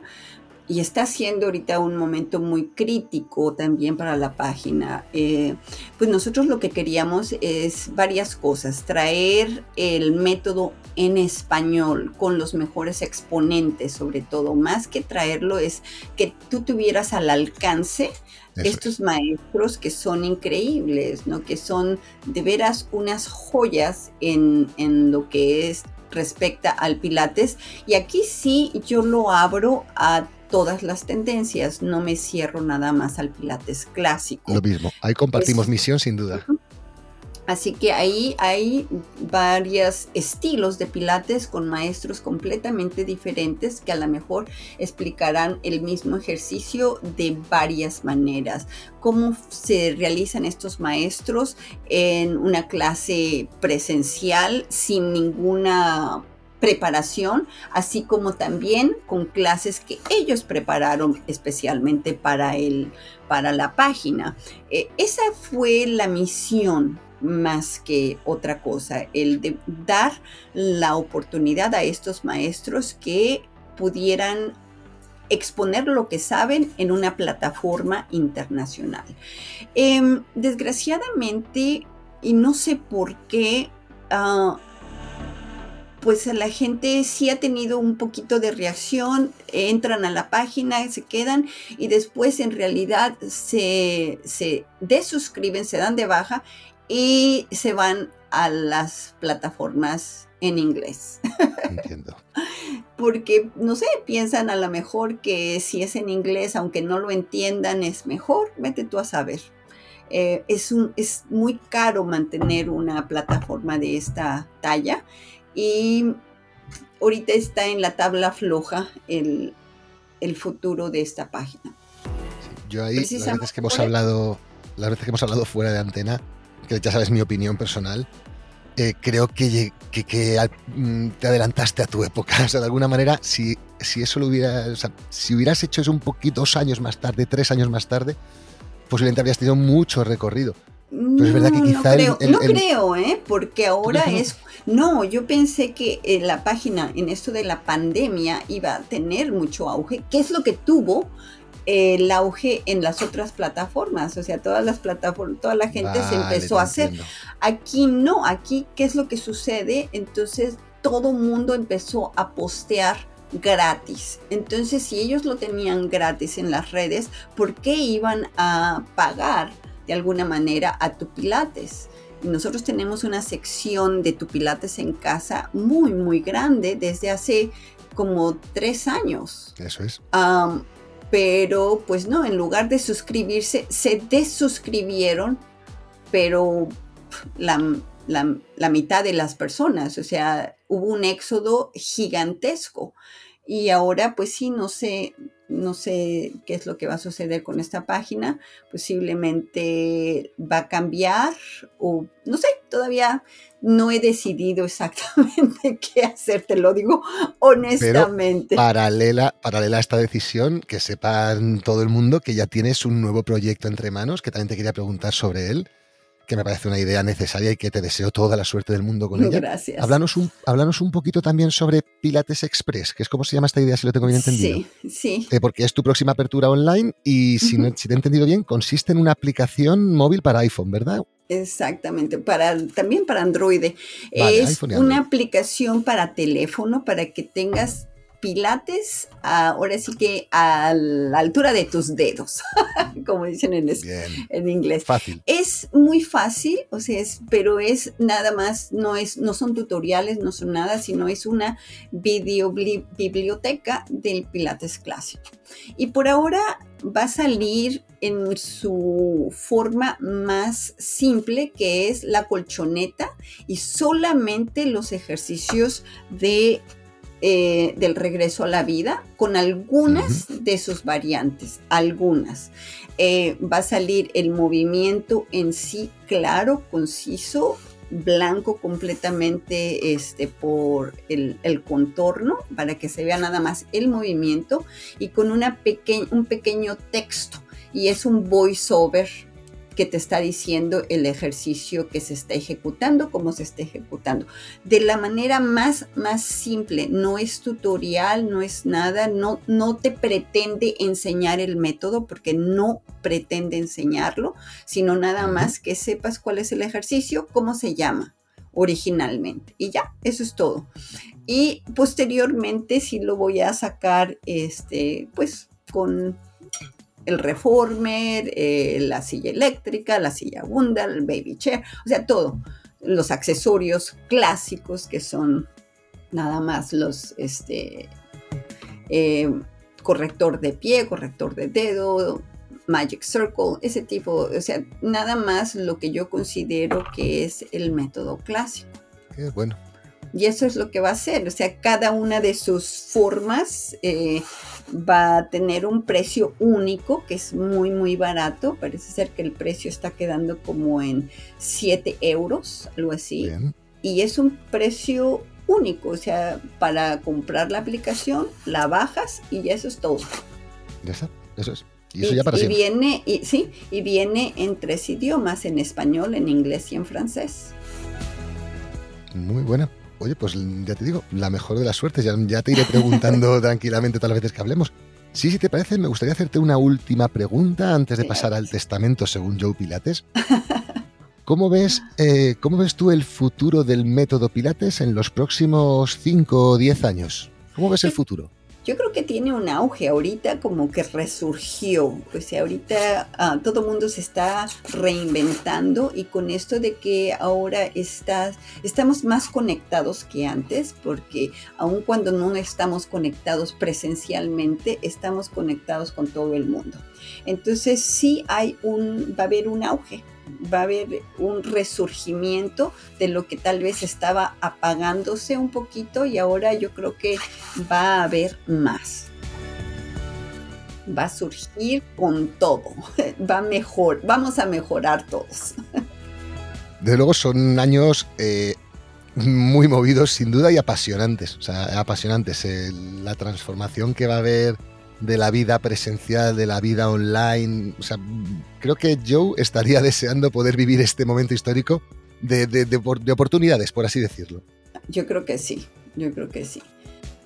y está siendo ahorita un momento muy crítico también para la página. Eh, pues nosotros lo que queríamos es varias cosas, traer el método en español con los mejores exponentes sobre todo, más que traerlo es que tú tuvieras al alcance estos maestros que son increíbles, ¿no? que son de veras unas joyas en, en lo que es respecta al Pilates. Y aquí sí yo lo abro a todas las tendencias, no me cierro nada más al Pilates clásico. Lo mismo, ahí compartimos misión sin duda. Así que ahí hay varios estilos de pilates con maestros completamente diferentes que a lo mejor explicarán el mismo ejercicio de varias maneras. Cómo se realizan estos maestros en una clase presencial sin ninguna preparación, así como también con clases que ellos prepararon especialmente para, el, para la página. Eh, esa fue la misión más que otra cosa, el de dar la oportunidad a estos maestros que pudieran exponer lo que saben en una plataforma internacional. Em, desgraciadamente, y no sé por qué, uh, pues la gente sí ha tenido un poquito de reacción, entran a la página, se quedan y después en realidad se, se desuscriben, se dan de baja y se van a las plataformas en inglés. Entiendo. Porque, no sé, piensan a lo mejor que si es en inglés, aunque no lo entiendan, es mejor. Vete tú a saber. Eh, es, un, es muy caro mantener una plataforma de esta talla y ahorita está en la tabla floja el, futuro de esta página. yo ahí, las veces que hemos hablado, las veces que hemos hablado fuera de antena, que ya sabes mi opinión personal, eh, creo que, que, mm, te adelantaste a tu época. O sea, de alguna manera, si, si eso lo hubiera, si hubieras hecho eso un poquito dos años más tarde, tres años más tarde, posiblemente habrías tenido mucho recorrido. Pero es verdad que quizá no creo, no creo ¿eh? porque ahora es... No, yo pensé que eh, la página en esto de la pandemia iba a tener mucho auge. ¿Qué es lo que tuvo? el auge en las otras plataformas, o sea, todas las plataformas, toda la gente se empezó a hacer. Aquí no, aquí, ¿qué es lo que sucede? Entonces, todo mundo empezó a postear gratis. Entonces, si ellos lo tenían gratis en las redes, ¿por qué iban a pagar de alguna manera a tu Pilates? nosotros tenemos una sección de tu Pilates en casa muy, muy grande desde hace como tres años. Eso es pero pues no, en lugar de suscribirse, se desuscribieron, pero la, mitad de las personas, o sea, hubo un éxodo gigantesco. Y ahora, pues sí, no sé, no sé qué es lo que va a suceder con esta página. Posiblemente va a cambiar o no sé, todavía no he decidido exactamente qué hacer, te lo digo honestamente. paralela, paralela a esta decisión, que sepan todo el mundo que ya tienes un nuevo proyecto entre manos, que también te quería preguntar sobre él que me parece una idea necesaria y que te deseo toda la suerte del mundo con ella. Gracias. Háblanos un, un poquito también sobre Pilates Express, que es como se llama esta idea, si lo tengo bien entendido. Sí, sí. Eh, porque es tu próxima apertura online y si, si te he entendido bien, consiste en una aplicación móvil para iPhone, ¿verdad? Exactamente, para, también para Android. es una aplicación para teléfono para que tengas pilates, ahora sí que a la altura de tus dedos, como dicen en, en, inglés. Fácil. Es muy fácil, o sea, es, pero es nada más, no, es, no son tutoriales, no son nada, sino es una video biblioteca del pilates clásico. Y por ahora va a salir en su forma más simple, que es la colchoneta y solamente los ejercicios de eh, del regreso a la vida con algunas de sus variantes, algunas. Eh, va a salir el movimiento en sí claro, conciso, blanco completamente este, por el, el, contorno para que se vea nada más el movimiento y con una un pequeño texto y es un voiceover que te está diciendo el ejercicio que se está ejecutando, cómo se está ejecutando. De la manera más, más simple, no es tutorial, no es nada, no, no te pretende enseñar el método porque no pretende enseñarlo, sino nada más que sepas cuál es el ejercicio, cómo se llama originalmente. Y ya, eso es todo. Y posteriormente sí lo voy a sacar, este, pues con el reformer, eh, la silla eléctrica, la silla bunda, el baby chair, o sea, todo. Los accesorios clásicos que son nada más los, este, eh, corrector de pie, corrector de dedo, Magic Circle, ese tipo, o sea, nada más lo que yo considero que es el método clásico. Qué bueno. Y eso es lo que va a hacer, o sea, cada una de sus formas eh, va a tener un precio único, que es muy, muy barato. Parece ser que el precio está quedando como en 7 euros, algo así. Y es un precio único, o sea, para comprar la aplicación, la bajas y ya eso es todo. Ya está, eso es. Y eso ya para y viene, y, sí, y viene en tres idiomas, en español, en inglés y en francés. Muy buena. Oye, pues ya te digo, la mejor de las suertes. Ya, te iré preguntando tranquilamente todas las veces que hablemos. Sí, si te parece, me gustaría hacerte una última pregunta antes de pasar al testamento según Joe Pilates. ¿Cómo ves, eh, ¿Cómo ves tú el futuro del método Pilates en los próximos 5 o 10 años? ¿Cómo ves el futuro? Yo creo que tiene un auge ahorita como que resurgió. O sea, ahorita ah, todo el mundo se está reinventando y con esto de que ahora está, estamos más conectados que antes, porque aun cuando no estamos conectados presencialmente, estamos conectados con todo el mundo. Entonces sí hay un, va a haber un auge va a haber un resurgimiento de lo que tal vez estaba apagándose un poquito y ahora yo creo que va a haber más. Va a surgir con todo, va mejor, vamos a mejorar todos. Desde luego son años eh, muy movidos sin duda y apasionantes, o sea, apasionantes. Eh, la transformación que va a haber de la vida presencial, de la vida online. O sea, creo que Joe estaría deseando poder vivir este momento histórico de, de, oportunidades, por así decirlo. Yo creo que sí, yo creo que sí.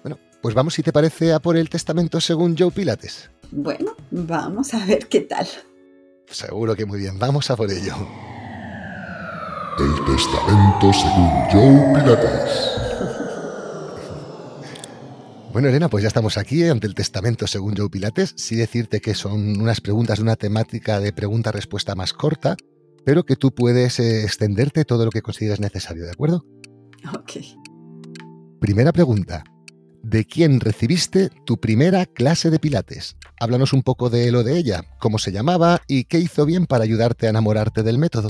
Bueno, pues vamos, si te parece, a por el testamento según Joe Pilates. Bueno, vamos a ver qué tal. Seguro que muy bien, vamos a por ello. El testamento según Joe Pilates. Bueno, Elena, pues ya estamos aquí ante el testamento según Joe Pilates. Sí decirte que son unas preguntas de una temática de pregunta-respuesta más corta, pero que tú puedes eh, extenderte todo lo que consideres necesario, ¿de acuerdo? Ok. Primera pregunta. ¿De quién recibiste tu primera clase de Pilates? Háblanos un poco de lo de ella, cómo se llamaba y qué hizo bien para ayudarte a enamorarte del método.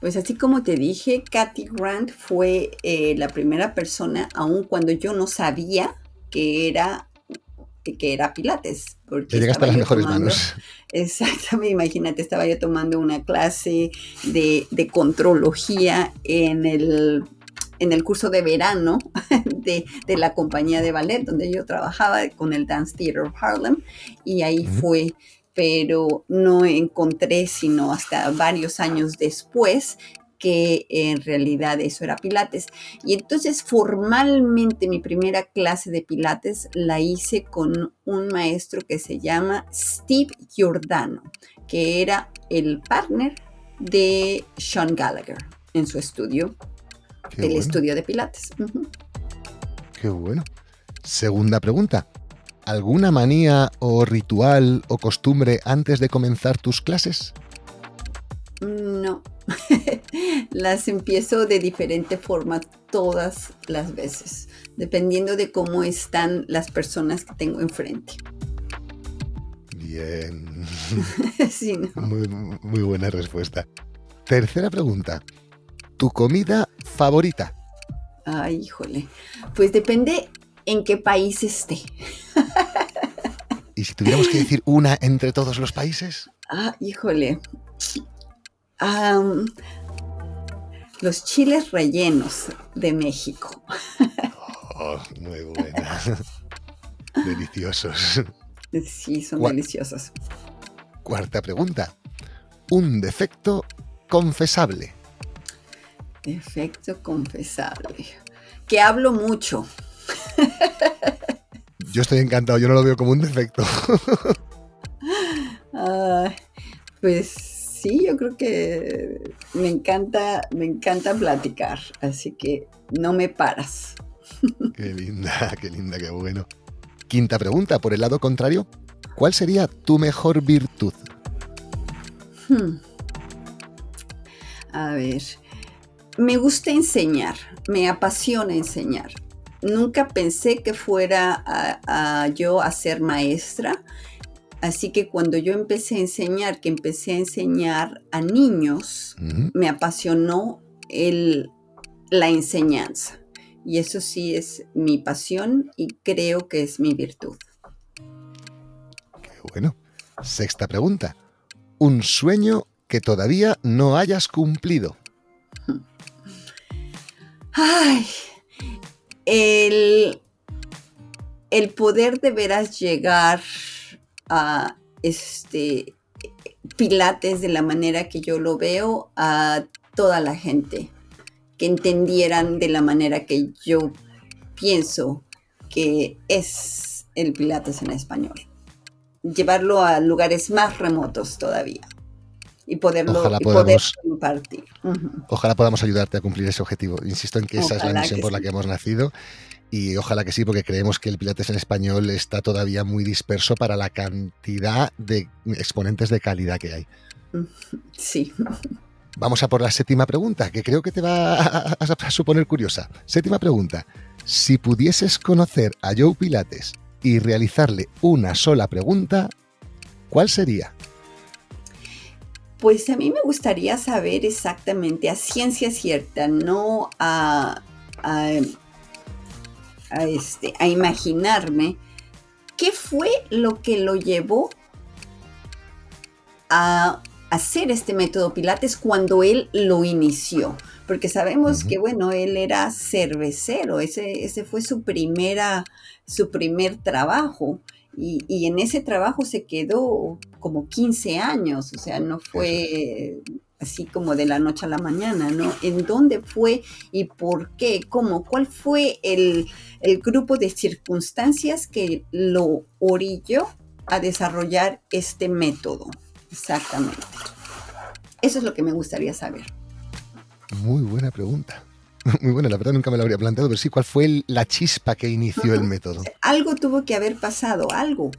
Pues así como te dije, Kathy Grant fue eh, la primera persona, aun cuando yo no sabía que era que era Pilates. Porque llegaste a las mejores manos. Exactamente, imagínate, estaba yo tomando una clase de, de contrología en el, en el curso de verano de, de, la compañía de ballet donde yo trabajaba con el Dance Theater of Harlem y ahí fue pero no encontré sino hasta varios años después que en realidad eso era Pilates. Y entonces formalmente mi primera clase de Pilates la hice con un maestro que se llama Steve Giordano, que era el partner de Sean Gallagher en su estudio, el estudio de Pilates. Qué bueno. Segunda pregunta. ¿Alguna manía o ritual o costumbre antes de comenzar tus clases? No, las empiezo de diferente forma todas las veces, dependiendo de cómo están las personas que tengo enfrente. Bien. muy, muy buena respuesta. Tercera pregunta. ¿Tu comida favorita? Ay, híjole. Pues depende en qué país esté. ¿Y si tuviéramos que decir una entre todos los países? Ah, híjole los chiles rellenos de México. Oh, muy buena. Deliciosos. Sí, son deliciosos. Cuarta pregunta. Un defecto confesable. Defecto confesable. Que hablo mucho. Yo estoy encantado, yo no lo veo como un defecto. pues sí, yo creo que me encanta, me encanta platicar, así que no me paras. Qué linda, qué linda, qué bueno. Quinta pregunta, por el lado contrario, ¿cuál sería tu mejor virtud? Hmm. A ver, me gusta enseñar, me apasiona enseñar. Nunca pensé que fuera a yo a ser maestra Así que cuando yo empecé a enseñar, que empecé a enseñar a niños, me apasionó el, la enseñanza. Y eso sí es mi pasión y creo que es mi virtud. Qué bueno. Sexta pregunta. Un sueño que todavía no hayas cumplido. Ay, el, el poder de veras llegar a este pilates de la manera que yo lo veo a toda la gente, que entendieran de la manera que yo pienso que es el pilates en español. llevarlo a lugares más remotos todavía y poderlo Ojalá y podamos- poder impartir. Ujú. Ojalá podamos ayudarte a cumplir ese objetivo. Insisto en que esa es la Ojalá misión por la sí. que hemos nacido y ojalá que sí, porque creemos que el Pilates en español está todavía muy disperso para la cantidad de exponentes de calidad que hay. Sí. Vamos a por la séptima pregunta, que creo que te va a, suponer curiosa. Séptima pregunta. Si pudieses conocer a Joe Pilates y realizarle una sola pregunta, ¿cuál sería? Pues a mí me gustaría saber exactamente a ciencia cierta, no a, a, a este, a imaginarme qué fue lo que lo llevó a hacer este método Pilates cuando él lo inició. Porque sabemos que, bueno, él era cervecero, ese, ese fue su, primera, su primer trabajo. Y, y en ese trabajo se quedó como 15 años, o sea, no fue así como de la noche a la mañana, ¿no? ¿En dónde fue y por qué? ¿Cómo? ¿Cuál fue el, el grupo de circunstancias que lo orilló a desarrollar este método? Exactamente. Eso es lo que me gustaría saber. Muy buena pregunta. Muy buena, la verdad nunca me lo habría planteado, pero sí, ¿cuál fue el- la chispa que inició el método? Algo tuvo que haber pasado, algo.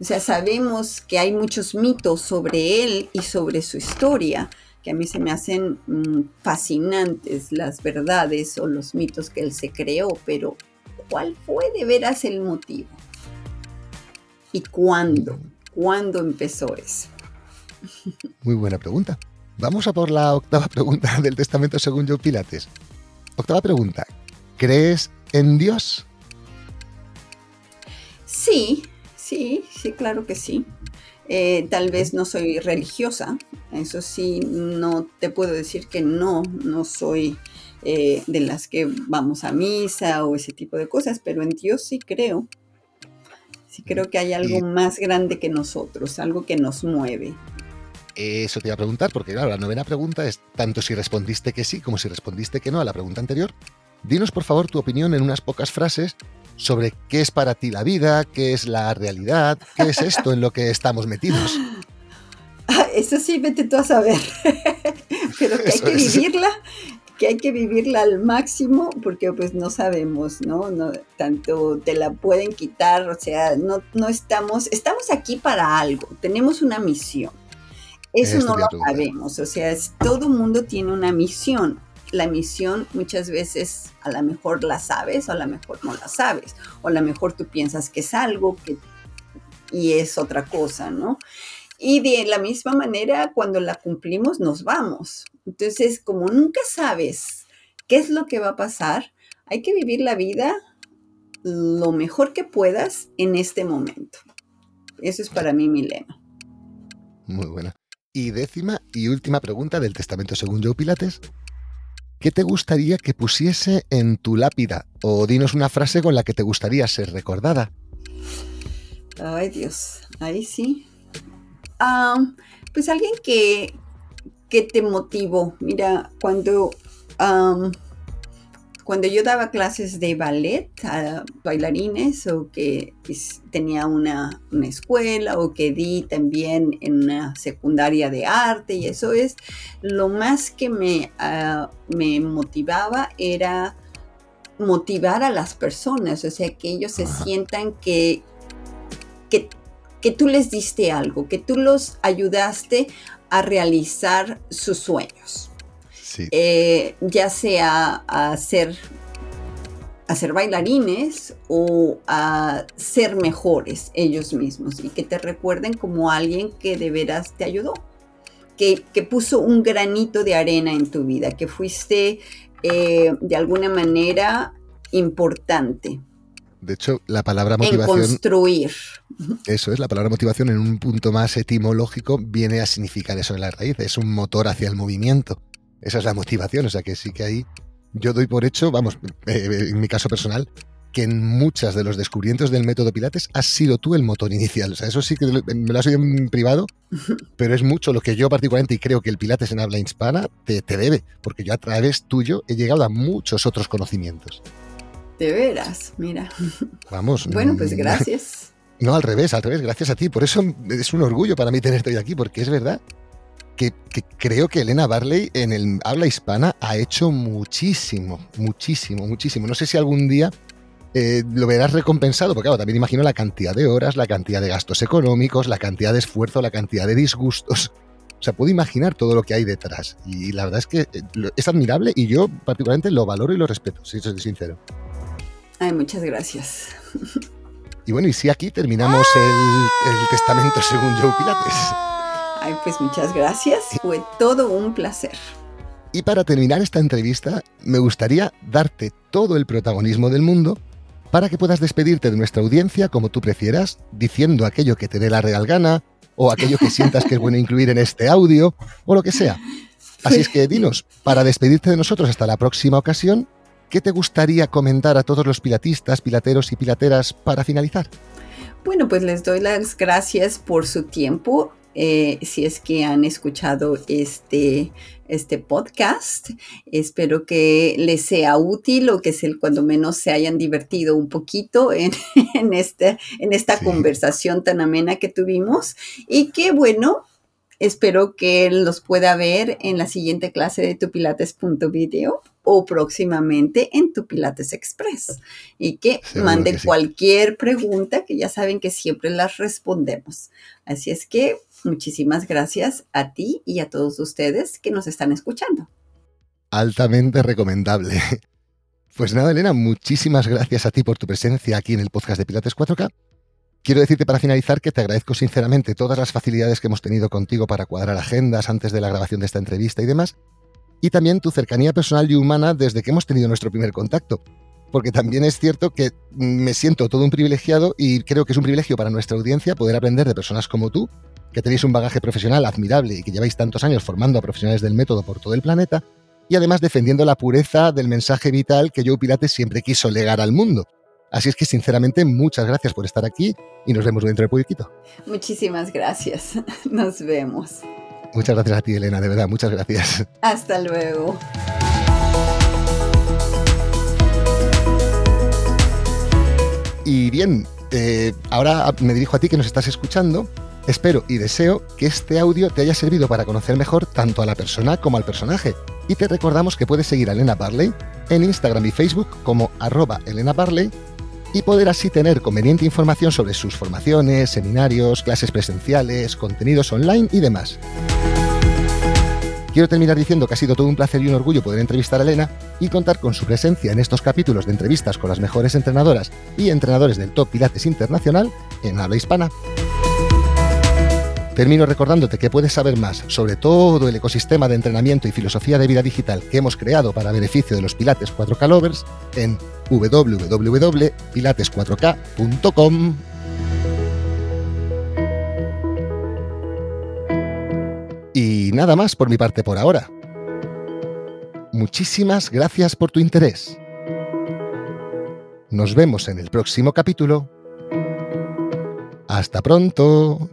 O sea, sabemos que hay muchos mitos sobre él y sobre su historia, que a mí se me hacen mm, fascinantes las verdades o los mitos que él se creó, pero ¿cuál fue de veras el motivo? ¿Y cuándo? ¿Cuándo empezó eso? Muy buena pregunta. Vamos a por la octava pregunta del Testamento según Joe Pilates. Octava pregunta. ¿Crees en Dios? Sí, sí, sí, claro que sí. Eh, tal vez no soy religiosa, eso sí, no te puedo decir que no, no soy eh, de las que vamos a misa o ese tipo de cosas, pero en Dios sí creo. Sí creo que hay algo más grande que nosotros, algo que nos mueve. Eso te iba a preguntar, porque claro, la novena pregunta es tanto si respondiste que sí como si respondiste que no a la pregunta anterior. Dinos por favor tu opinión en unas pocas frases sobre qué es para ti la vida, qué es la realidad, qué es esto en lo que estamos metidos. Ah, Eso sí, vete tú a saber. Pero que hay que vivirla, que hay que vivirla al máximo, porque pues no sabemos, ¿no? no tanto te la pueden quitar, o sea, no, no estamos, estamos aquí para algo, tenemos una misión. Eso no lo sabemos, o sea, es- todo mundo tiene una misión. La misión muchas veces a lo mejor la sabes o a lo mejor no la sabes, o a lo mejor tú piensas que es algo que, y es otra cosa, ¿no? Y de la misma manera, cuando la cumplimos, nos vamos. Entonces, como nunca sabes qué es lo que va a pasar, hay que vivir la vida lo mejor que puedas en este momento. Eso es para mí mi lema. Muy buena. Y décima y última pregunta del Testamento según Joe Pilates. ¿Qué te gustaría que pusiese en tu lápida? O dinos una frase con la que te gustaría ser recordada. Ay, Dios, ahí sí. Pues alguien que, que te motivó. Mira, cuando, cuando yo daba clases de ballet a bailarines o que pues, tenía una, una escuela o que di también en una secundaria de arte y eso es, lo más que me, ah, me motivaba era motivar a las personas, o sea, que ellos se Ajá. sientan que, que, que tú les diste algo, que tú los ayudaste a realizar sus sueños, Sí. Eh, ya sea a ser, a ser bailarines o a ser mejores ellos mismos y que te recuerden como alguien que de veras te ayudó, que, que puso un granito de arena en tu vida, que fuiste eh, de alguna manera importante De hecho, la palabra en motivación, construir. eso es, la palabra motivación en un punto más etimológico viene a significar eso en la raíz, es un motor hacia el movimiento. Esa es la motivación, o sea que sí que ahí yo doy por hecho, vamos, eh, en mi caso personal, que en muchas de los descubrimientos del método Pilates has sido tú el motor inicial. O sea, eso sí que me lo has oído en privado, pero es mucho lo que yo particularmente, y creo que el Pilates en habla hispana te, te debe, porque yo a través tuyo he llegado a muchos otros conocimientos. De veras, mira. Vamos. Bueno, pues mm, gracias. No, al revés, al revés, gracias a ti. Por eso es un orgullo para mí tenerte hoy aquí, porque es verdad que, creo que Elena Barley en el habla hispana ha hecho muchísimo, muchísimo, muchísimo. No sé si algún día eh, lo verás recompensado, porque claro, también imagino la cantidad de horas, la cantidad de gastos económicos, la cantidad de esfuerzo, la cantidad de disgustos. O sea, puedo imaginar todo lo que hay detrás. Y la verdad es que eh, es admirable y yo particularmente lo valoro y lo respeto, si soy sincero. Ay, muchas gracias. Y bueno, y si aquí terminamos el, el testamento según Joe Pilates. Ay, pues muchas gracias. Fue todo un placer. Y para terminar esta entrevista, me gustaría darte todo el protagonismo del mundo para que puedas despedirte de nuestra audiencia como tú prefieras, diciendo aquello que te dé la real gana, o aquello que sientas que es bueno incluir en este audio, o lo que sea. Así es que dinos, para despedirte de nosotros hasta la próxima ocasión, ¿qué te gustaría comentar a todos los pilatistas, pilateros y pilateras para finalizar? Bueno, pues les doy las gracias por su tiempo eh, si es que han escuchado este, este podcast. Espero que les sea útil o que se, cuando menos se hayan divertido un poquito en, en, este, en esta conversación tan amena que tuvimos y que bueno, espero que los pueda ver en la siguiente clase de tupilates.video o próximamente en Tu Pilates Express. Y que manden cualquier pregunta que ya saben que siempre las respondemos. Así es que muchísimas gracias a ti y a todos ustedes que nos están escuchando. Altamente recomendable. Pues nada, Elena, muchísimas gracias a ti por tu presencia aquí en el podcast de Pilates 4K. Quiero decirte para finalizar que te agradezco sinceramente todas las facilidades que hemos tenido contigo para cuadrar agendas antes de la grabación de esta entrevista y demás, y también tu cercanía personal y humana desde que hemos tenido nuestro primer contacto. Porque también es cierto que me siento todo un privilegiado y creo que es un privilegio para nuestra audiencia poder aprender de personas como tú, que tenéis un bagaje profesional admirable y que lleváis tantos años formando a profesionales del método por todo el planeta, y además defendiendo la pureza del mensaje vital que Joe Pilates siempre quiso legar al mundo. Así es que sinceramente muchas gracias por estar aquí y nos vemos dentro de poquito. Muchísimas gracias. Nos vemos. Muchas gracias a ti, Elena, de verdad, muchas gracias. Hasta luego. Y bien, eh, ahora me dirijo a ti que nos estás escuchando. Espero y deseo que este audio te haya servido para conocer mejor tanto a la persona como al personaje. Y te recordamos que puedes seguir a Elena Barley en Instagram y Facebook como arroba Elena Barley y poder así tener conveniente información sobre sus formaciones, seminarios, clases presenciales, contenidos online y demás. Quiero terminar diciendo que ha sido todo un placer y un orgullo poder entrevistar a Elena y contar con su presencia en estos capítulos de entrevistas con las mejores entrenadoras y entrenadores del Top Pilates Internacional en habla hispana. Termino recordándote que puedes saber más sobre todo el ecosistema de entrenamiento y filosofía de vida digital que hemos creado para beneficio de los Pilates 4K Lovers en www.pilates4k.com. Y nada más por mi parte por ahora. Muchísimas gracias por tu interés. Nos vemos en el próximo capítulo. Hasta pronto.